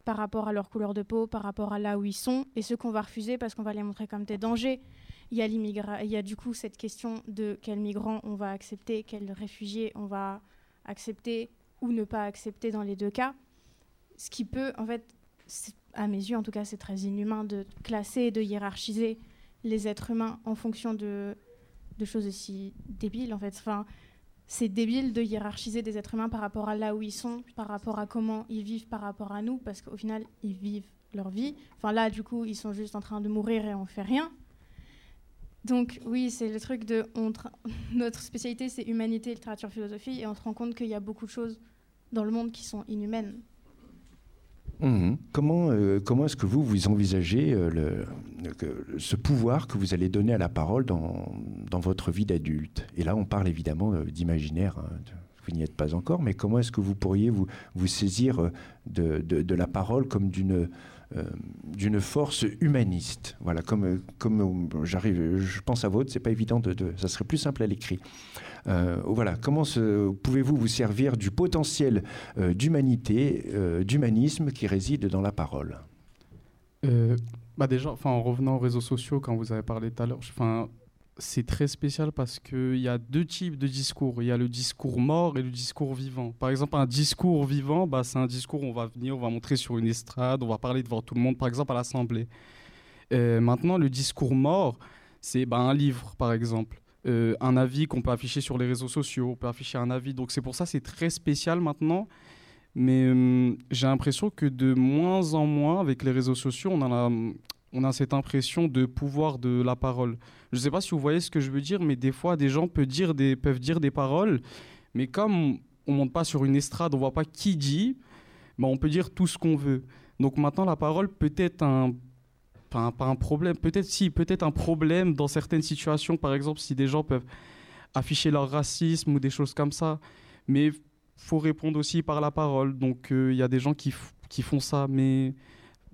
par rapport à leur couleur de peau, par rapport à là où ils sont, et ceux qu'on va refuser parce qu'on va les montrer comme des dangers. Il y, a du coup cette question de quels migrants on va accepter, quels réfugiés on va accepter ou ne pas accepter dans les deux cas. Ce qui peut, en fait, à mes yeux en tout cas, c'est très inhumain de classer de hiérarchiser les êtres humains en fonction de, de choses aussi débiles, en fait. Enfin, c'est débile de hiérarchiser des êtres humains par rapport à là où ils sont, par rapport à comment ils vivent par rapport à nous, parce qu'au final, ils vivent leur vie. Enfin là, du coup, ils sont juste en train de mourir et on fait rien. Donc oui, c'est le truc de notre spécialité, c'est humanité, littérature, philosophie, et on se rend compte qu'il y a beaucoup de choses dans le monde qui sont inhumaines. Mmh. Comment, euh, comment est-ce que vous, vous envisagez euh, le, ce pouvoir que vous allez donner à la parole dans, dans votre vie d'adulte? Et là, on parle évidemment euh, d'imaginaire. Hein, vous n'y êtes pas encore, mais comment est-ce que vous pourriez vous, saisir de, de, la parole comme d'une d'une force humaniste. Voilà, comme, comme j'arrive, je pense à votre, c'est pas évident de, ça serait plus simple à l'écrit. Euh, voilà, comment pouvez-vous vous servir du potentiel euh, d'humanité, euh, d'humanisme qui réside dans la parole? Bah déjà, en revenant aux réseaux sociaux, quand vous avez parlé tout à l'heure, c'est très spécial parce qu'il y a deux types de discours. Il y a le discours mort et le discours vivant. Par exemple, un discours vivant, bah, c'est un discours où on va venir, on va montrer sur une estrade, on va parler devant tout le monde, par exemple à l'Assemblée. maintenant, le discours mort, c'est bah, un livre, par exemple. Euh, un avis qu'on peut afficher sur les réseaux sociaux, on peut afficher un avis. Donc c'est pour ça c'est très spécial maintenant. Mais euh, j'ai l'impression que de moins en moins, avec les réseaux sociaux, on a, la, on a cette impression de pouvoir de la parole. Je ne sais pas si vous voyez ce que je veux dire, mais des fois, des gens peuvent dire des, peuvent dire des paroles, mais comme on ne monte pas sur une estrade, on ne voit pas qui dit, ben on peut dire tout ce qu'on veut. Donc maintenant, la parole peut être un pas, pas un problème, peut-être si, peut-être un problème dans certaines situations, par exemple si des gens peuvent afficher leur racisme ou des choses comme ça, mais faut répondre aussi par la parole. Donc il euh, y a des gens qui, qui font ça, mais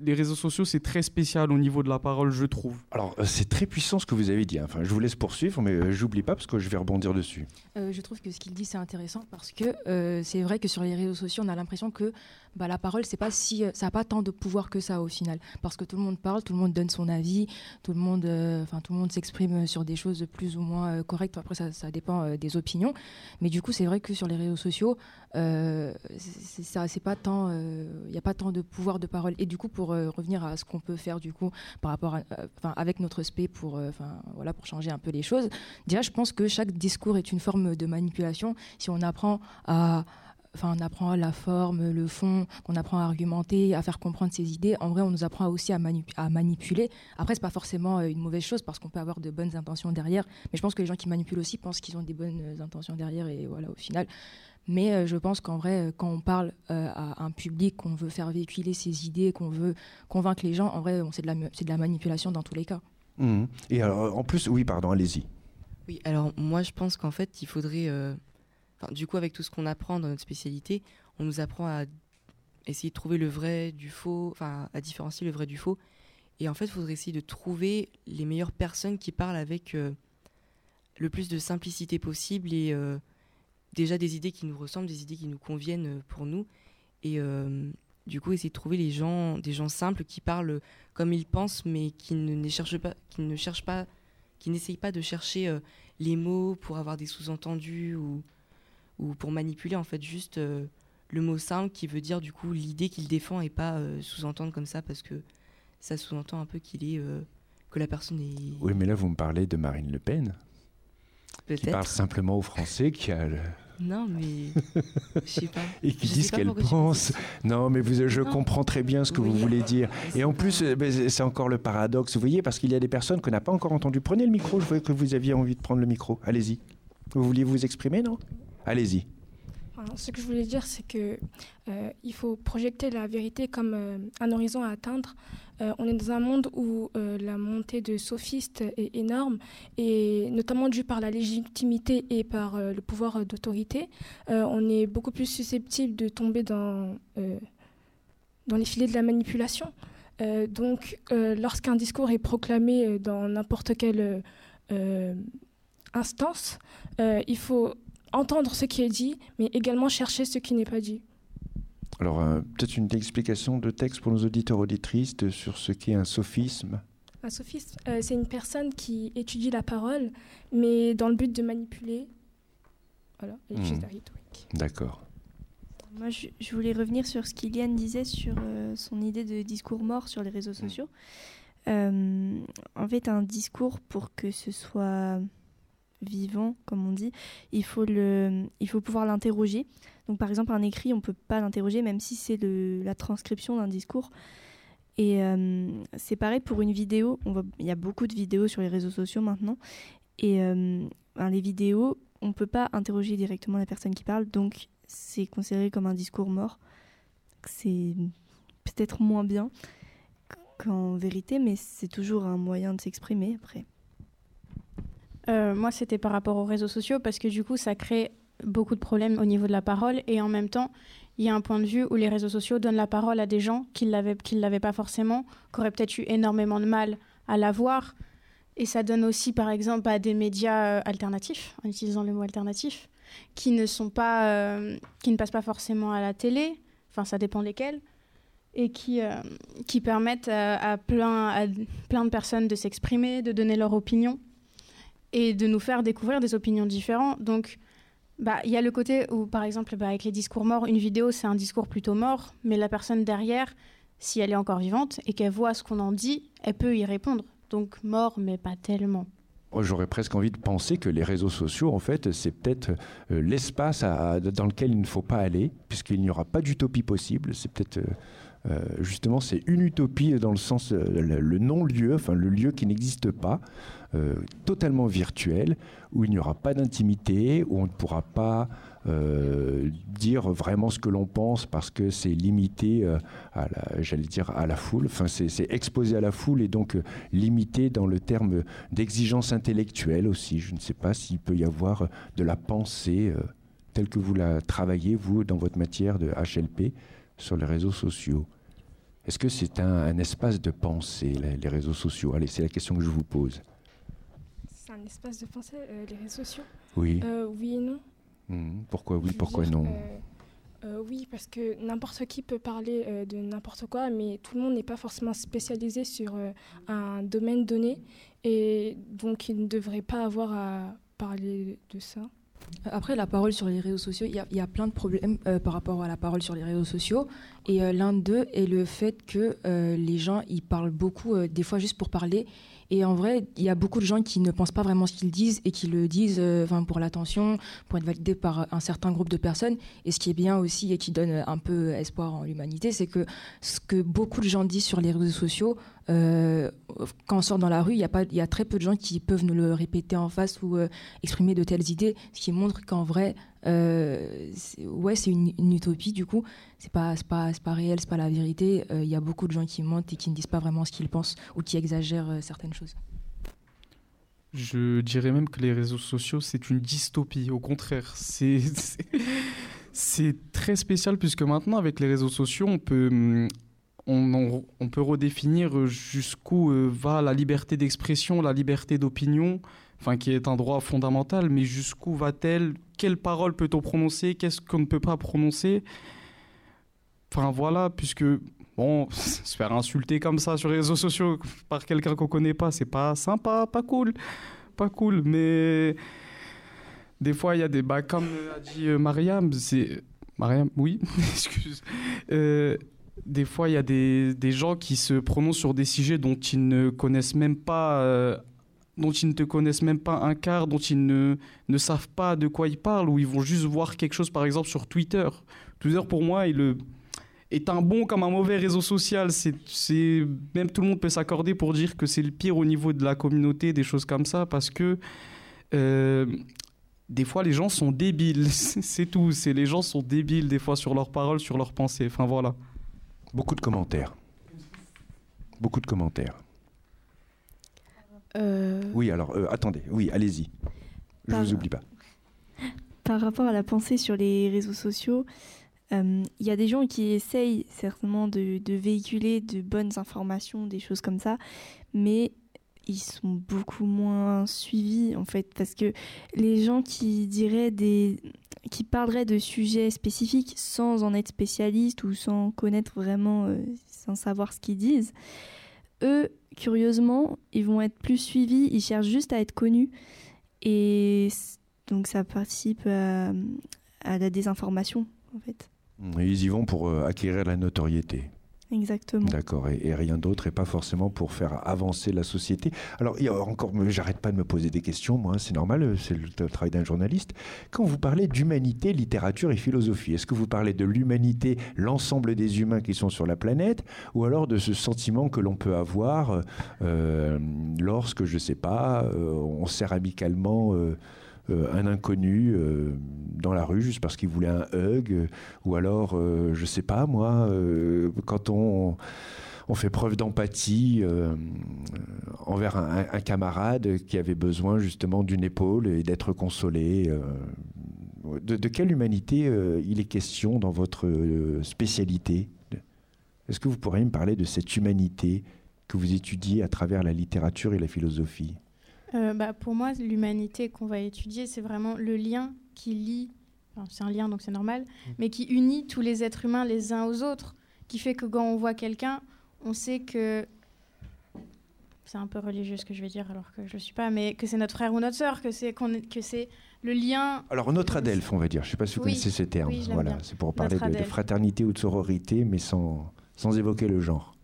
les réseaux sociaux, c'est très spécial au niveau de la parole, je trouve. Alors, euh, c'est très puissant ce que vous avez dit. Hein. Enfin, je vous laisse poursuivre, mais euh, j'oublie pas parce que je vais rebondir dessus. Euh, je trouve que ce qu'il dit, c'est intéressant parce que euh, c'est vrai que sur les réseaux sociaux, on a l'impression que bah, la parole, c'est pas si, ça n'a pas tant de pouvoir que ça au final. Parce que tout le monde parle, tout le monde donne son avis, tout le monde, enfin, euh, tout le monde s'exprime sur des choses plus ou moins euh, correctes. Après, ça, ça dépend euh, des opinions. Mais du coup, c'est vrai que sur les réseaux sociaux, c'est pas tant, il n'y a pas tant de pouvoir de parole. Et du coup, pour revenir à ce qu'on peut faire du coup par rapport, à, enfin, avec notre spé pour, enfin, voilà, pour changer un peu les choses. Déjà, je pense que chaque discours est une forme de manipulation. Si on apprend à enfin, on apprend la forme, le fond, qu'on apprend à argumenter, à faire comprendre ses idées. En vrai, on nous apprend aussi à, à manipuler. Après, c'est pas forcément une mauvaise chose parce qu'on peut avoir de bonnes intentions derrière. Mais je pense que les gens qui manipulent aussi pensent qu'ils ont des bonnes intentions derrière et voilà, au final. Mais je pense qu'en vrai, quand on parle à un public, qu'on veut faire véhiculer ses idées, qu'on veut convaincre les gens, en vrai, c'est de, la, de la manipulation dans tous les cas. Mmh. Et alors, en plus, oui, pardon, allez-y. Oui, alors moi, je pense qu'en fait, il faudrait du coup, avec tout ce qu'on apprend dans notre spécialité, on nous apprend à essayer de trouver le vrai du faux, enfin à différencier le vrai du faux. Et en fait, il faudrait essayer de trouver les meilleures personnes qui parlent avec euh, le plus de simplicité possible et euh, déjà des idées qui nous ressemblent, des idées qui nous conviennent euh, pour nous. Et du coup, essayer de trouver des gens simples qui parlent comme ils pensent, mais qui ne cherchent pas, qui ne cherchent pas, qui n'essayent pas de chercher les mots pour avoir des sous-entendus ou ou pour manipuler en fait juste euh, le mot simple qui veut dire du coup l'idée qu'il défend et pas euh, sous-entendre comme ça parce que ça sous-entend un peu qu'il est euh, que la personne est. Oui, mais là vous me parlez de Marine Le Pen. Qui parle simplement aux Français, qui a. Non, mais je sais pas. Et qui dit ce qu'elle pense. Non, mais vous, je comprends très bien ce que vous voulez dire. Et en plus, ben, c'est encore le paradoxe, vous voyez, parce qu'il y a des personnes qu'on n'a pas encore entendues. Prenez le micro, je voyais que vous aviez envie de prendre le micro. Allez-y. Vous vouliez vous exprimer, non? Allez-y. Ce que je voulais dire, c'est que euh, il faut projeter la vérité comme euh, un horizon à atteindre. Euh, on est dans un monde où la montée de sophistes est énorme, et notamment due par la légitimité et par le pouvoir d'autorité. on est beaucoup plus susceptible de tomber dans, dans les filets de la manipulation. donc, lorsqu'un discours est proclamé dans n'importe quelle instance, il faut entendre ce qui est dit, mais également chercher ce qui n'est pas dit. Alors, euh, peut-être une explication de texte pour nos auditeurs auditrices sur ce qu'est un sophisme. Un sophisme, euh, c'est une personne qui étudie la parole, mais dans le but de manipuler. Voilà, mmh. la rhétorique. D'accord. Moi, je, voulais revenir sur ce qu'Iliane disait sur euh, son idée de discours mort sur les réseaux mmh. sociaux. en fait, un discours, pour que ce soit vivant, comme on dit, il faut, le, il faut pouvoir l'interroger. Donc par exemple, un écrit, on ne peut pas l'interroger, même si c'est la transcription d'un discours. Et euh, c'est pareil pour une vidéo. Il y a beaucoup de vidéos sur les réseaux sociaux maintenant. Et euh, les vidéos, on ne peut pas interroger directement la personne qui parle, donc c'est considéré comme un discours mort. C'est peut-être moins bien qu'en vérité, mais c'est toujours un moyen de s'exprimer après. Euh, moi, c'était par rapport aux réseaux sociaux parce que du coup, ça crée beaucoup de problèmes au niveau de la parole et en même temps, il y a un point de vue où les réseaux sociaux donnent la parole à des gens qui ne l'avaient pas forcément, qui auraient peut-être eu énormément de mal à l'avoir. Et ça donne aussi, par exemple, à des médias euh, alternatifs, en utilisant le mot alternatif, qui ne sont pas, euh, qui ne passent pas forcément à la télé. Enfin, ça dépend lesquels et qui, qui permettent à, plein, à plein de personnes de s'exprimer, de donner leur opinion et de nous faire découvrir des opinions différentes. Donc, bah, il y a le côté où, par exemple, bah, avec les discours morts, une vidéo, c'est un discours plutôt mort, mais la personne derrière, si elle est encore vivante et qu'elle voit ce qu'on en dit, elle peut y répondre. Donc, mort, mais pas tellement. J'aurais presque envie de penser que les réseaux sociaux, en fait, c'est peut-être euh, l'espace dans lequel il ne faut pas aller, puisqu'il n'y aura pas d'utopie possible. C'est peut-être euh, euh, justement, c'est une utopie dans le sens, le non-lieu, enfin le lieu qui n'existe pas. Euh, totalement virtuel, où il n'y aura pas d'intimité, où on ne pourra pas euh, dire vraiment ce que l'on pense parce que c'est limité euh, à la, j'allais dire à la foule. Enfin, c'est, exposé à la foule et donc limité dans le terme d'exigence intellectuelle aussi. Je ne sais pas s'il peut y avoir de la pensée telle que vous la travaillez vous dans votre matière de HLP sur les réseaux sociaux. Est-ce que c'est un, espace de pensée, les réseaux sociaux? Allez, c'est la question que je vous pose un espace de pensée, euh, les réseaux sociaux Oui. Euh, oui et non. Hmm, pourquoi oui, pourquoi non euh, oui, parce que n'importe qui peut parler de n'importe quoi, mais tout le monde n'est pas forcément spécialisé sur un domaine donné, et donc il ne devrait pas avoir à parler de ça. Après, la parole sur les réseaux sociaux, il y, a plein de problèmes par rapport à la parole sur les réseaux sociaux. Et euh, l'un d'eux est le fait que euh, les gens, ils parlent beaucoup, euh, des fois juste pour parler. Et en vrai, il y a beaucoup de gens qui ne pensent pas vraiment ce qu'ils disent et qui le disent enfin, pour l'attention, pour être validés par un certain groupe de personnes. Et ce qui est bien aussi et qui donne un peu espoir en l'humanité, c'est que ce que beaucoup de gens disent sur les réseaux sociaux, quand on sort dans la rue, il y, a y a très peu de gens qui peuvent nous le répéter en face ou exprimer de telles idées, ce qui montre qu'en vrai, ouais, c'est une, utopie du coup. C'est pas, pas, pas réel, c'est pas la vérité. Il y a beaucoup de gens qui mentent et qui ne disent pas vraiment ce qu'ils pensent ou qui exagèrent certaines choses. Je dirais même que les réseaux sociaux, c'est une dystopie. Au contraire, c'est c'est très spécial puisque maintenant, avec les réseaux sociaux, on peut, on, peut redéfinir jusqu'où va la liberté d'expression, la liberté d'opinion, enfin qui est un droit fondamental, mais jusqu'où va-t-elle? Quelle parole peut-on prononcer? Qu'est-ce qu'on ne peut pas prononcer? Enfin voilà, puisque bon, se faire insulter comme ça sur les réseaux sociaux par quelqu'un qu'on connaît pas, c'est pas sympa, pas cool, pas cool. Mais des fois, il y a des bah, comme a dit euh, Mariam, c'est Mariam, oui, excuse. Euh, des fois, il y a des, des, gens qui se prononcent sur des sujets dont ils ne connaissent même pas, euh, dont ils ne te connaissent même pas un quart, dont ils ne, ne savent pas de quoi ils parlent, ou ils vont juste voir quelque chose, par exemple, sur Twitter. Twitter, pour moi, est un bon comme un mauvais réseau social. C'est, même tout le monde peut s'accorder pour dire que c'est le pire au niveau de la communauté, des choses comme ça, parce que euh, des fois les gens sont débiles. c'est tout. C'est les gens sont débiles des fois sur leurs paroles, sur leurs pensées. Enfin voilà. Beaucoup de commentaires. Beaucoup de commentaires. Euh, Oui, alors euh, attendez. Oui, allez-y. Je ne Par- vous oublie pas. Par rapport à la pensée sur les réseaux sociaux, euh, il y a des gens qui essayent certainement de, de véhiculer de bonnes informations, des choses comme ça, mais ils sont beaucoup moins suivis en fait, parce que les gens qui diraient des, qui parleraient de sujets spécifiques sans en être spécialistes ou sans connaître vraiment, euh, sans savoir ce qu'ils disent, eux, curieusement, ils vont être plus suivis, ils cherchent juste à être connus. Et donc ça participe à, à la désinformation, en fait. Ils y vont pour euh, acquérir la notoriété. Exactement. D'accord, et, rien d'autre, et pas forcément pour faire avancer la société. Alors, encore, j'arrête pas de me poser des questions, moi, c'est normal, euh, c'est le, travail d'un journaliste. Quand vous parlez d'humanité, littérature et philosophie, est-ce que vous parlez de l'humanité, l'ensemble des humains qui sont sur la planète, ou alors de ce sentiment que l'on peut avoir euh, lorsque, je sais pas, euh, on sert amicalement euh, euh, un inconnu euh, dans la rue juste parce qu'il voulait un hug, euh, ou alors, euh, je sais pas moi, euh, quand on, fait preuve d'empathie euh, envers un, camarade qui avait besoin justement d'une épaule et d'être consolé. euh. de, quelle humanité euh, il est question dans votre euh, spécialité? Est-ce que vous pourriez me parler de cette humanité que vous étudiez à travers la littérature et la philosophie? Euh, bah, pour moi, l'humanité qu'on va étudier, c'est vraiment le lien qui lie, enfin, c'est un lien donc c'est normal, mais qui unit tous les êtres humains les uns aux autres, qui fait que quand on voit quelqu'un, on sait que c'est un peu religieux ce que je vais dire alors que je ne suis pas, mais que c'est notre frère ou notre sœur, que c'est qu'on est- que c'est le lien. Alors notre Adelph, on va dire. Je ne sais pas si vous Oui, connaissez ces termes. oui, voilà, c'est pour parler de, fraternité ou de sororité, mais sans, sans évoquer le genre.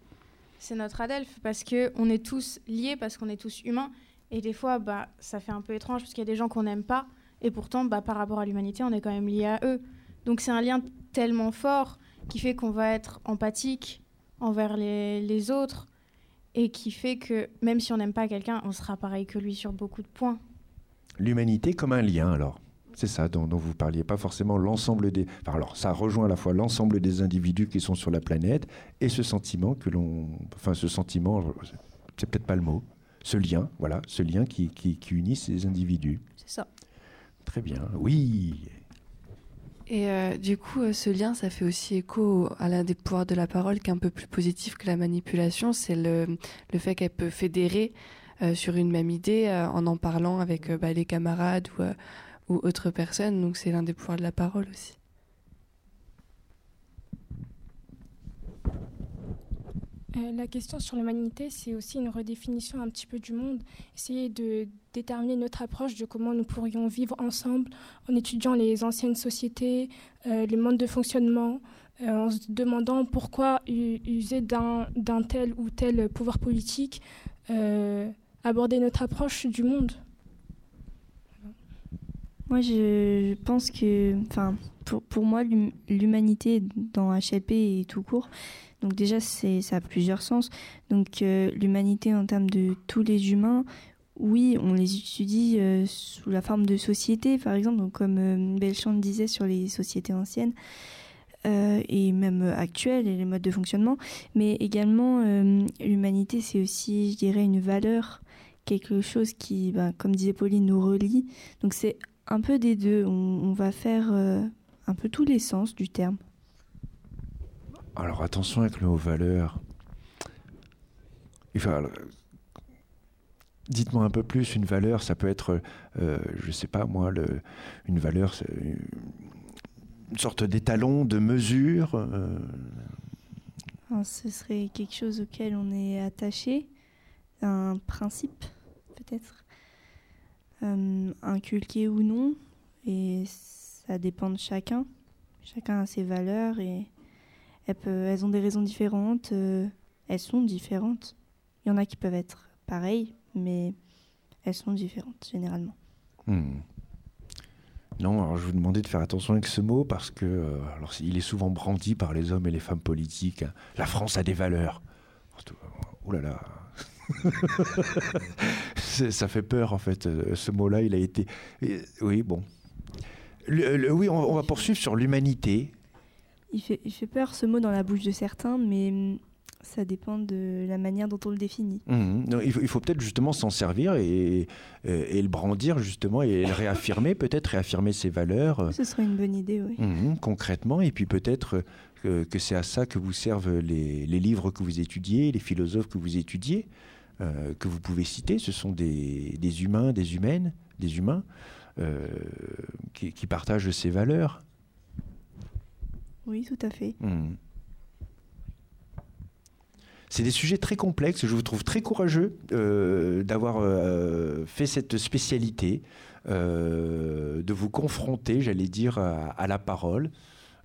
C'est notre Adelph parce que on est tous liés, parce qu'on est tous humains. Et des fois, bah, ça fait un peu étrange parce qu'il y a des gens qu'on n'aime pas. Et pourtant, bah, par rapport à l'humanité, on est quand même liés à eux. Donc c'est un lien tellement fort qui fait qu'on va être empathique envers les, autres et qui fait que même si on n'aime pas quelqu'un, on sera pareil que lui sur beaucoup de points. L'humanité comme un lien, alors. C'est ça dont, dont vous parliez, pas forcément l'ensemble des. Alors, ça rejoint à la fois l'ensemble des individus qui sont sur la planète et ce sentiment que l'on. Enfin, ce sentiment, c'est peut-être pas le mot. Ce lien, voilà, ce lien qui, qui, qui unit ces individus. C'est ça. Très bien. Oui. Et euh, du coup, euh, ce lien, ça fait aussi écho à l'un des pouvoirs de la parole qui est un peu plus positif que la manipulation, c'est le, le fait qu'elle peut fédérer euh, sur une même idée en en parlant avec bah, les camarades ou, ou autres personnes. Donc c'est l'un des pouvoirs de la parole aussi. Euh, la question sur l'humanité, c'est aussi une redéfinition un petit peu du monde, essayer de déterminer notre approche de comment nous pourrions vivre ensemble en étudiant les anciennes sociétés, euh, les modes de fonctionnement, en se demandant pourquoi user d'un tel ou tel pouvoir politique, aborder notre approche du monde. Moi, je pense que, pour, pour moi, l'humanité dans HLP et tout court, donc déjà, ça a plusieurs sens. Donc euh, l'humanité en termes de tous les humains, oui, on les étudie euh, sous la forme de société, par exemple, donc comme euh, disait sur les sociétés anciennes. et même actuelles et les modes de fonctionnement, mais également l'humanité c'est aussi, je dirais, une valeur, quelque chose qui, bah, comme disait Pauline, nous relie. Donc c'est un peu des deux. On, va faire un peu tous les sens du terme. Alors attention avec le mot valeur. Dites-moi un peu plus, une valeur, ça peut être, euh, je ne sais pas moi, le, une valeur, une sorte d'étalon, de mesure. Euh. ce serait quelque chose auquel on est attaché, un principe peut-être, euh, inculqué ou non, et ça dépend de chacun. Chacun a ses valeurs et elles, ont des raisons différentes, euh, elles sont différentes. Il y en a qui peuvent être pareilles, mais elles sont différentes généralement. Hmm. Non, alors je vous demandais de faire attention avec ce mot parce que euh, il est souvent brandi par les hommes et les femmes politiques. La France a des valeurs. Oh là là. ça fait peur en fait. Euh, ce mot-là, il a été. Oui, bon. Oui, on, va poursuivre sur l'humanité il fait, il fait peur ce mot dans la bouche de certains, mais hum, ça dépend de la manière dont on le définit. Mmh. il faut, peut-être justement s'en servir et, et, le brandir justement et le réaffirmer, peut-être réaffirmer ses valeurs. Ce serait une bonne idée, oui. Mmh, concrètement, et puis peut-être que, que c'est à ça que vous servent les, les, livres que vous étudiez, les philosophes que vous étudiez, euh, que vous pouvez citer. Ce sont des, des humains, des humaines, des humains euh, qui, qui partagent ces valeurs. Oui, tout à fait. Hmm. C'est des sujets très complexes. Je vous trouve très courageux euh, d'avoir euh, fait cette spécialité, euh, de vous confronter, j'allais dire, à, la parole,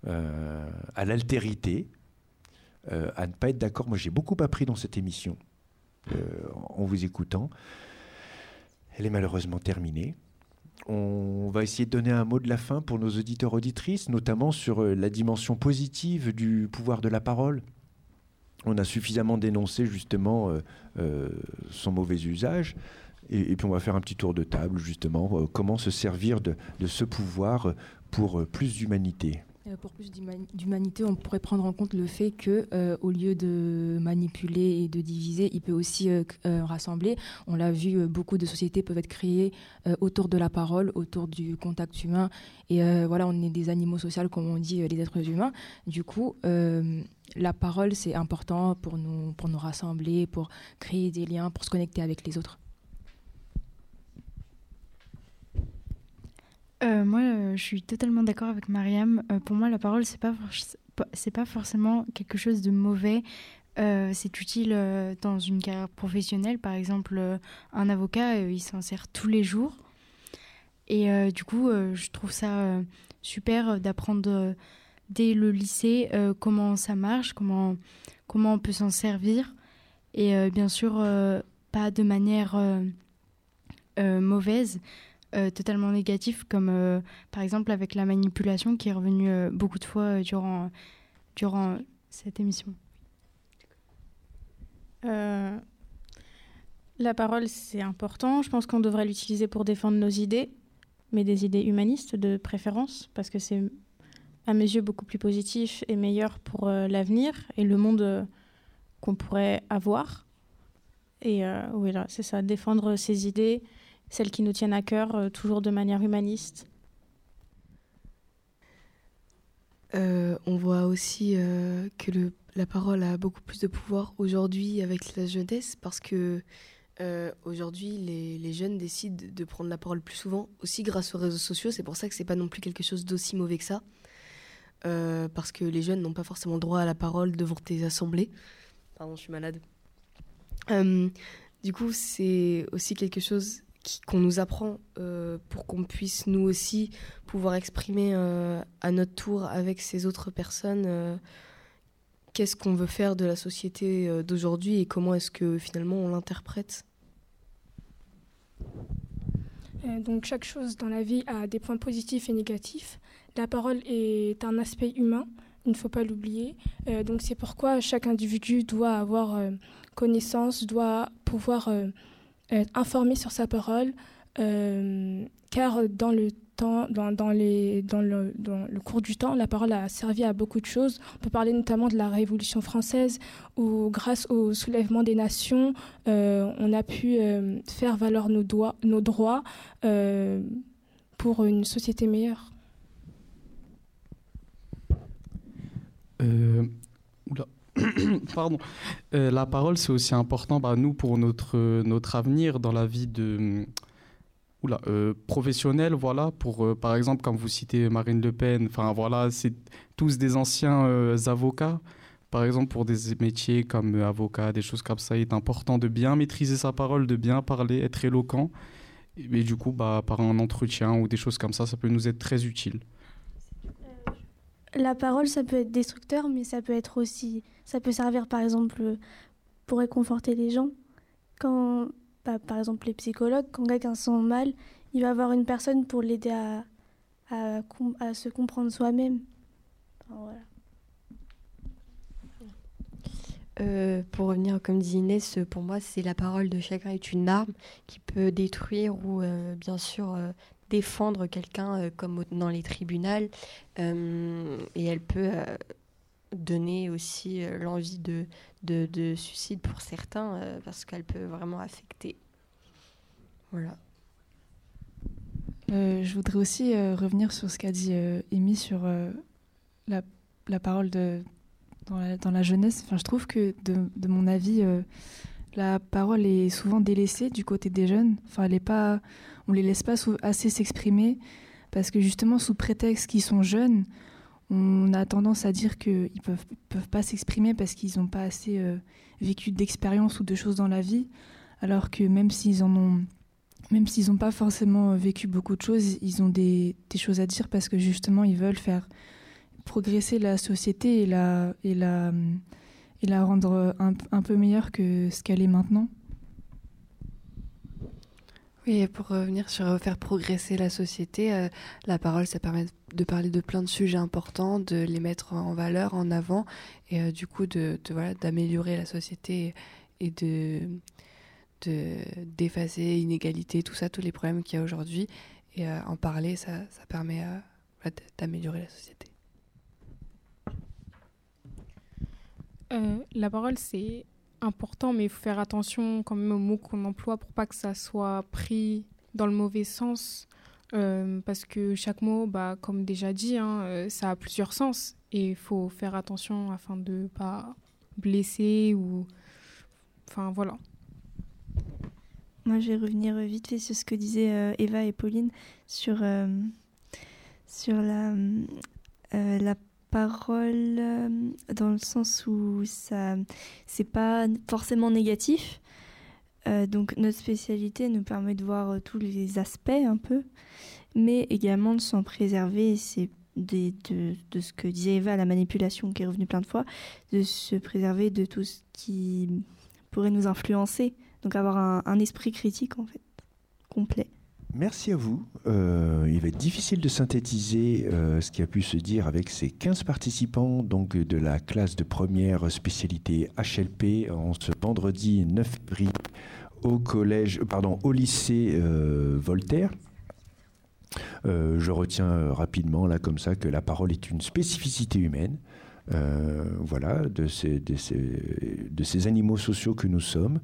à l'altérité, à ne pas être d'accord. Moi, j'ai beaucoup appris dans cette émission en vous écoutant. Elle est malheureusement terminée. On va essayer de donner un mot de la fin pour nos auditeurs auditrices, notamment sur euh, la dimension positive du pouvoir de la parole. On a suffisamment dénoncé justement euh, euh, son mauvais usage. Et, puis on va faire un petit tour de table justement, comment se servir de ce pouvoir pour plus d'humanité. Euh, pour plus d'humanité, on pourrait prendre en compte le fait que, euh, au lieu de manipuler et de diviser, il peut aussi euh, rassembler. On l'a vu, beaucoup de sociétés peuvent être créées autour de la parole, autour du contact humain. Et voilà, on est des animaux sociaux, comme on dit, les êtres humains. Du coup, la parole, c'est important pour nous, pour nous rassembler, pour créer des liens, pour se connecter avec les autres. Euh, moi, euh, je suis totalement d'accord avec Mariam. Euh, pour moi, la parole, c'est pas c'est pas forcément quelque chose de mauvais. c'est utile dans une carrière professionnelle. Par exemple, un avocat, il s'en sert tous les jours. Et du coup, je trouve ça super d'apprendre dès le lycée comment ça marche, comment, comment on peut s'en servir. Et bien sûr, pas de manière mauvaise. Euh, totalement négatif, comme euh, par exemple avec la manipulation qui est revenue euh, beaucoup de fois durant, durant cette émission. la parole, c'est important. Je pense qu'on devrait l'utiliser pour défendre nos idées, mais des idées humanistes de préférence, parce que c'est à mes yeux beaucoup plus positif et meilleur pour l'avenir et le monde qu'on pourrait avoir. Et oui, c'est ça, défendre ses idées, celles qui nous tiennent à cœur, euh, toujours de manière humaniste euh, On voit aussi euh, que le, la parole a beaucoup plus de pouvoir aujourd'hui avec la jeunesse parce que aujourd'hui les, les, jeunes décident de prendre la parole plus souvent, aussi grâce aux réseaux sociaux. C'est pour ça que c'est pas non plus quelque chose d'aussi mauvais que ça. parce que les jeunes n'ont pas forcément droit à la parole devant tes assemblées. Pardon, je suis malade. du coup, c'est aussi quelque chose qu'on nous apprend pour qu'on puisse nous aussi pouvoir exprimer à notre tour avec ces autres personnes qu'est-ce qu'on veut faire de la société d'aujourd'hui et comment est-ce que finalement on l'interprète? donc chaque chose dans la vie a des points positifs et négatifs. La parole est un aspect humain, il ne faut pas l'oublier. Euh, donc c'est pourquoi chaque individu doit avoir euh, connaissance, doit pouvoir euh, être informé sur sa parole, car dans le temps, dans, le, cours du temps, la parole a servi à beaucoup de choses. On peut parler notamment de la Révolution française, où grâce au soulèvement des nations, on a pu faire valoir nos, droits pour une société meilleure. Euh, pardon. Euh, la parole, c'est aussi important, bah, nous, pour notre, notre avenir dans la vie de. Oula, euh, professionnelle, voilà, pour, par exemple, quand vous citez Marine Le Pen, enfin, voilà, c'est tous des anciens avocats. Par exemple, pour des métiers comme avocat, des choses comme ça, il est important de bien maîtriser sa parole, de bien parler, être éloquent. Et, du coup, bah, par un entretien ou des choses comme ça, ça peut nous être très utile la parole, ça peut être destructeur, mais ça peut être aussi, ça peut servir par exemple pour réconforter les gens. Quand, bah, par exemple, les psychologues, quand quelqu'un sent mal, il va avoir une personne pour l'aider à, à, se comprendre soi-même. Euh, pour revenir, comme dit Inès, pour moi, c'est la parole de chacun est une arme qui peut détruire ou euh, bien sûr euh, défendre quelqu'un euh, comme dans les tribunaux euh, et elle peut euh, donner aussi l'envie de, de, suicide pour certains parce qu'elle peut vraiment affecter. Voilà. je voudrais aussi revenir sur ce qu'a dit Amy sur la, la, parole de, dans, la, dans la jeunesse. Enfin, je trouve que, de, de mon avis, la parole est souvent délaissée du côté des jeunes. Enfin, elle est pas on les laisse pas assez s'exprimer parce que justement sous prétexte qu'ils sont jeunes, on a tendance à dire qu'ils ne peuvent, pas s'exprimer parce qu'ils n'ont pas assez euh, vécu d'expérience ou de choses dans la vie, alors que même s'ils n'ont pas forcément vécu beaucoup de choses, ils ont des, choses à dire parce que justement ils veulent faire progresser la société et la, et et rendre un peu meilleure que ce qu'elle est maintenant. Oui, pour revenir sur euh, faire progresser la société, euh, la parole, ça permet de parler de plein de sujets importants, de les mettre en valeur, en avant, et euh, du coup de, voilà d'améliorer la société et de d'effacer inégalité, tout ça, tous les problèmes qu'il y a aujourd'hui, et en parler, ça, ça permet d'améliorer la société. la parole, c'est important, mais il faut faire attention quand même aux mots qu'on emploie pour pas que ça soit pris dans le mauvais sens. Euh, parce que chaque mot, bah, comme déjà dit, hein, euh, ça a plusieurs sens. Et il faut faire attention afin de ne pas blesser ou. Enfin, voilà. Moi, je vais revenir vite fait sur ce que disaient euh, Eva et Pauline sur, sur la, la parole dans le sens où ça c'est pas forcément négatif. Euh, donc notre spécialité nous permet de voir euh, tous les aspects un peu, mais également de s'en préserver. C'est de, ce que disait Eva, la manipulation qui est revenue plein de fois, de se préserver de tout ce qui pourrait nous influencer. Donc avoir un esprit critique en fait, complet. Merci à vous. Euh, il va être difficile de synthétiser euh, ce qui a pu se dire avec ces 15 participants donc de la classe de première spécialité HLP en ce vendredi 9 février au collège, pardon, au lycée euh, Voltaire. je retiens rapidement là comme ça que la parole est une spécificité humaine. Euh, voilà, de ces, animaux sociaux que nous sommes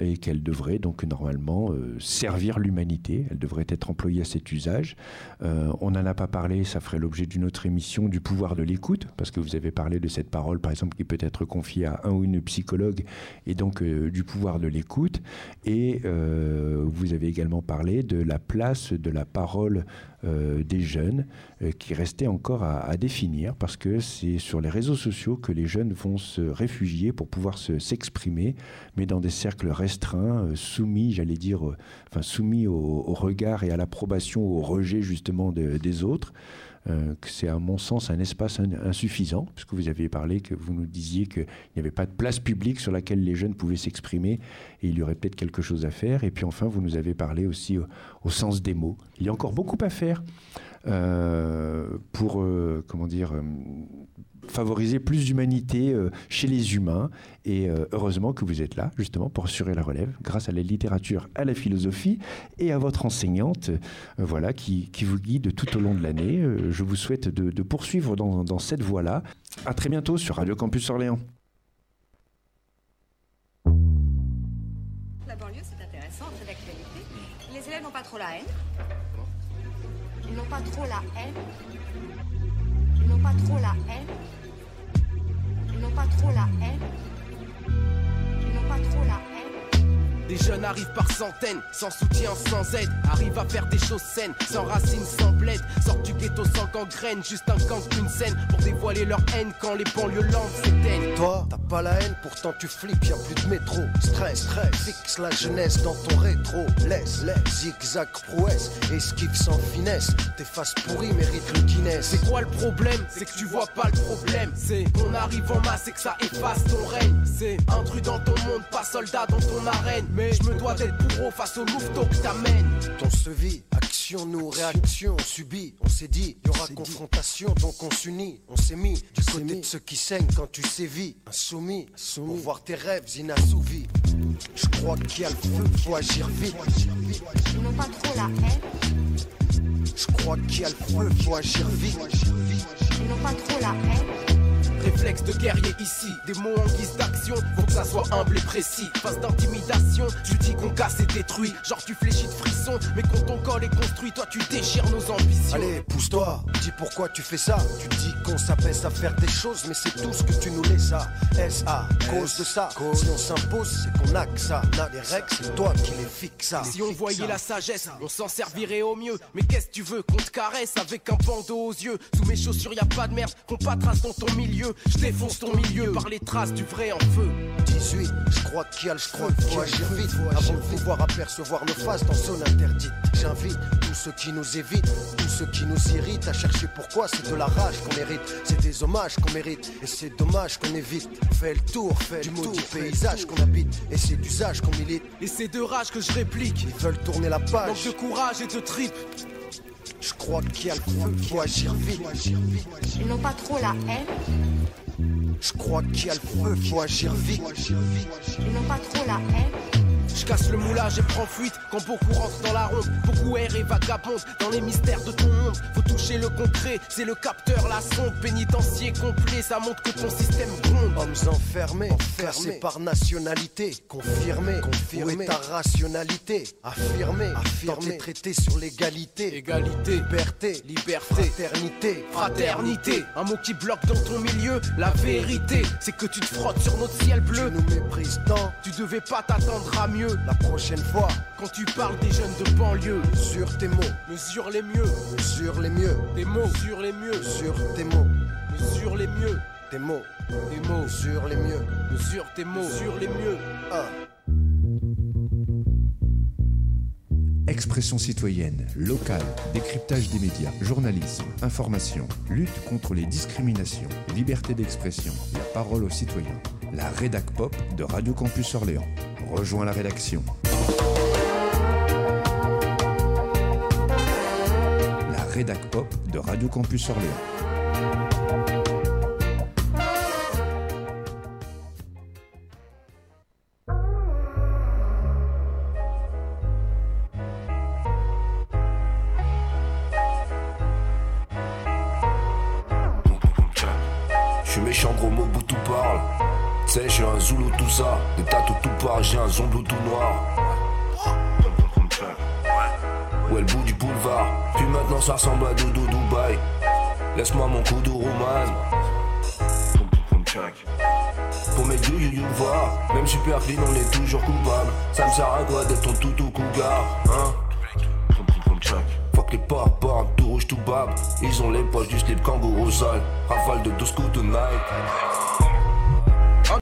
et qu'elle devrait donc normalement euh, servir l'humanité. Elle devrait être employée à cet usage. Euh, on n'en a pas parlé, ça ferait l'objet d'une autre émission du pouvoir de l'écoute, parce que vous avez parlé de cette parole, par exemple, qui peut être confiée à un ou une psychologue, et donc du pouvoir de l'écoute. Et vous avez également parlé de la place de la parole euh, des jeunes euh, qui restait encore à, définir parce que c'est sur les réseaux sociaux que les jeunes vont se réfugier pour pouvoir s'exprimer, mais dans des cercles restreints, euh, soumis, j'allais dire, enfin soumis au, regard et à l'approbation, au rejet justement des autres. C'est à mon sens un espace insuffisant, puisque vous aviez parlé, que vous nous disiez qu'il n'y avait pas de place publique sur laquelle les jeunes pouvaient s'exprimer, et il y aurait peut-être quelque chose à faire. Et puis enfin, vous nous avez parlé aussi au sens des mots. Il y a encore beaucoup à faire. Euh, pour euh, comment dire euh, favoriser plus d'humanité chez les humains. Et heureusement que vous êtes là, justement, pour assurer la relève, grâce à la littérature, à la philosophie et à votre enseignante, voilà, qui, qui, vous guide tout au long de l'année. je vous souhaite de, poursuivre dans, dans cette voie-là. À très bientôt sur Radio Campus Orléans. La banlieue, c'est intéressant, c'est d'actualité. Les élèves n'ont pas trop la haine. Ils n'ont pas trop la haine. Ils n'ont pas trop la haine. Ils n'ont pas trop la haine. Ils n'ont pas trop la haine. Des jeunes arrivent par centaines, sans soutien, sans aide. Arrivent à faire des choses saines, sans racines, sans bled. Sortent du ghetto sans gangrène, juste un gang, une scène pour dévoiler leur haine quand les banlieues lentes s'éteignent. Toi, t'as pas la haine, pourtant tu flippes, y'a plus de métro. Stress, stress, fixe la jeunesse dans ton rétro. Laisse, laisse, zigzag, prouesse, esquive sans finesse. Tes faces pourries méritent le Guinness. C'est quoi le problème? C'est que tu vois pas le problème. C'est qu'on arrive en masse et que ça efface ton règne. C'est intrus dans ton monde, pas soldat dans ton arène. Mais je me dois d'être bourreau face au louveteau que t'amènes. Ton se vit, action, nous, réaction, on subit. On s'est dit, y aura confrontation, donc on s'unit. On s'est mis du côté de ceux qui saignent quand tu sévis. Insoumis, pour voir tes rêves inassouvis. Je crois qu'il y a le feu, faut agir vite. Ils n'ont pas trop la haine. Je crois qu'il y a le feu, faut agir vite. Ils n'ont pas trop la haine. Réflexe de guerrier ici, des mots en guise d'action, faut que ça soit humble et précis. Face d'intimidation, tu dis qu'on casse et détruit. Genre tu fléchis de frisson, mais quand ton col est construit, toi tu déchires nos ambitions. Allez, pousse-toi, dis pourquoi tu fais ça. Tu dis qu'on s'apaise à faire des choses, mais c'est tout ce que tu nous laisses à. S.A. Cause de ça, si on s'impose, c'est qu'on a que ça. On les règles, c'est toi qui les fixes. Si on voyait la sagesse, on s'en servirait au mieux. Mais qu'est-ce que tu veux qu'on te caresse avec un bandeau aux yeux? Sous mes chaussures, y a pas de merde, qu'on pas trace dans ton milieu. Je défonce ton milieu par les traces du vrai en feu. 18, je crois qu'il y a le crois faut agir vite avant de pouvoir apercevoir nos faces dans zone interdite. J'invite tous ceux qui nous évitent, tous ceux qui nous irritent à chercher pourquoi c'est de la rage qu'on mérite, c'est des hommages qu'on mérite et c'est dommage qu'on évite. Fais le tour, fais du maudit paysage qu'on habite et c'est d'usage qu'on milite. Et c'est de rage que je réplique. Ils veulent tourner la page. Manque de courage et de trip. Je crois qu'il y a le feu, faut agir vite. Ils n'ont pas trop la haine. Je crois qu'il y a le feu, faut agir vite. Ils n'ont pas trop la haine. Je casse le moulage et prends fuite quand beaucoup rentrent dans la ronde. Beaucoup errent et vagabondent dans les mystères de ton monde. Faut toucher le concret, c'est le capteur, la sonde. Pénitencier complet, ça montre que ton système gronde. Hommes enfermés, enfermés par nationalité. Confirmé, confirmé. Où est ta rationalité? Affirmé, affirmé. traité sur l'égalité. Égalité, liberté, liberté, fraternité, fraternité. Un mot qui bloque dans ton milieu, la vérité, c'est que tu te frottes sur notre ciel bleu. Tu nous méprises tant, tu devais pas t'attendre à mieux la prochaine fois. Quand tu parles des jeunes de banlieue, mesure tes mots, mesure les mieux, mesure les mieux, tes mots, sur les mieux, mesure tes mots, mesure les mieux, tes mots, tes mots, mesure les mieux, mesure tes mots, sur les mieux. Expression citoyenne, locale, décryptage des médias, journalisme, information, lutte contre les discriminations, liberté d'expression, la parole aux citoyens. La rédac pop de Radio Campus Orléans. Rejoins la rédaction. La rédac pop de Radio Campus Orléans.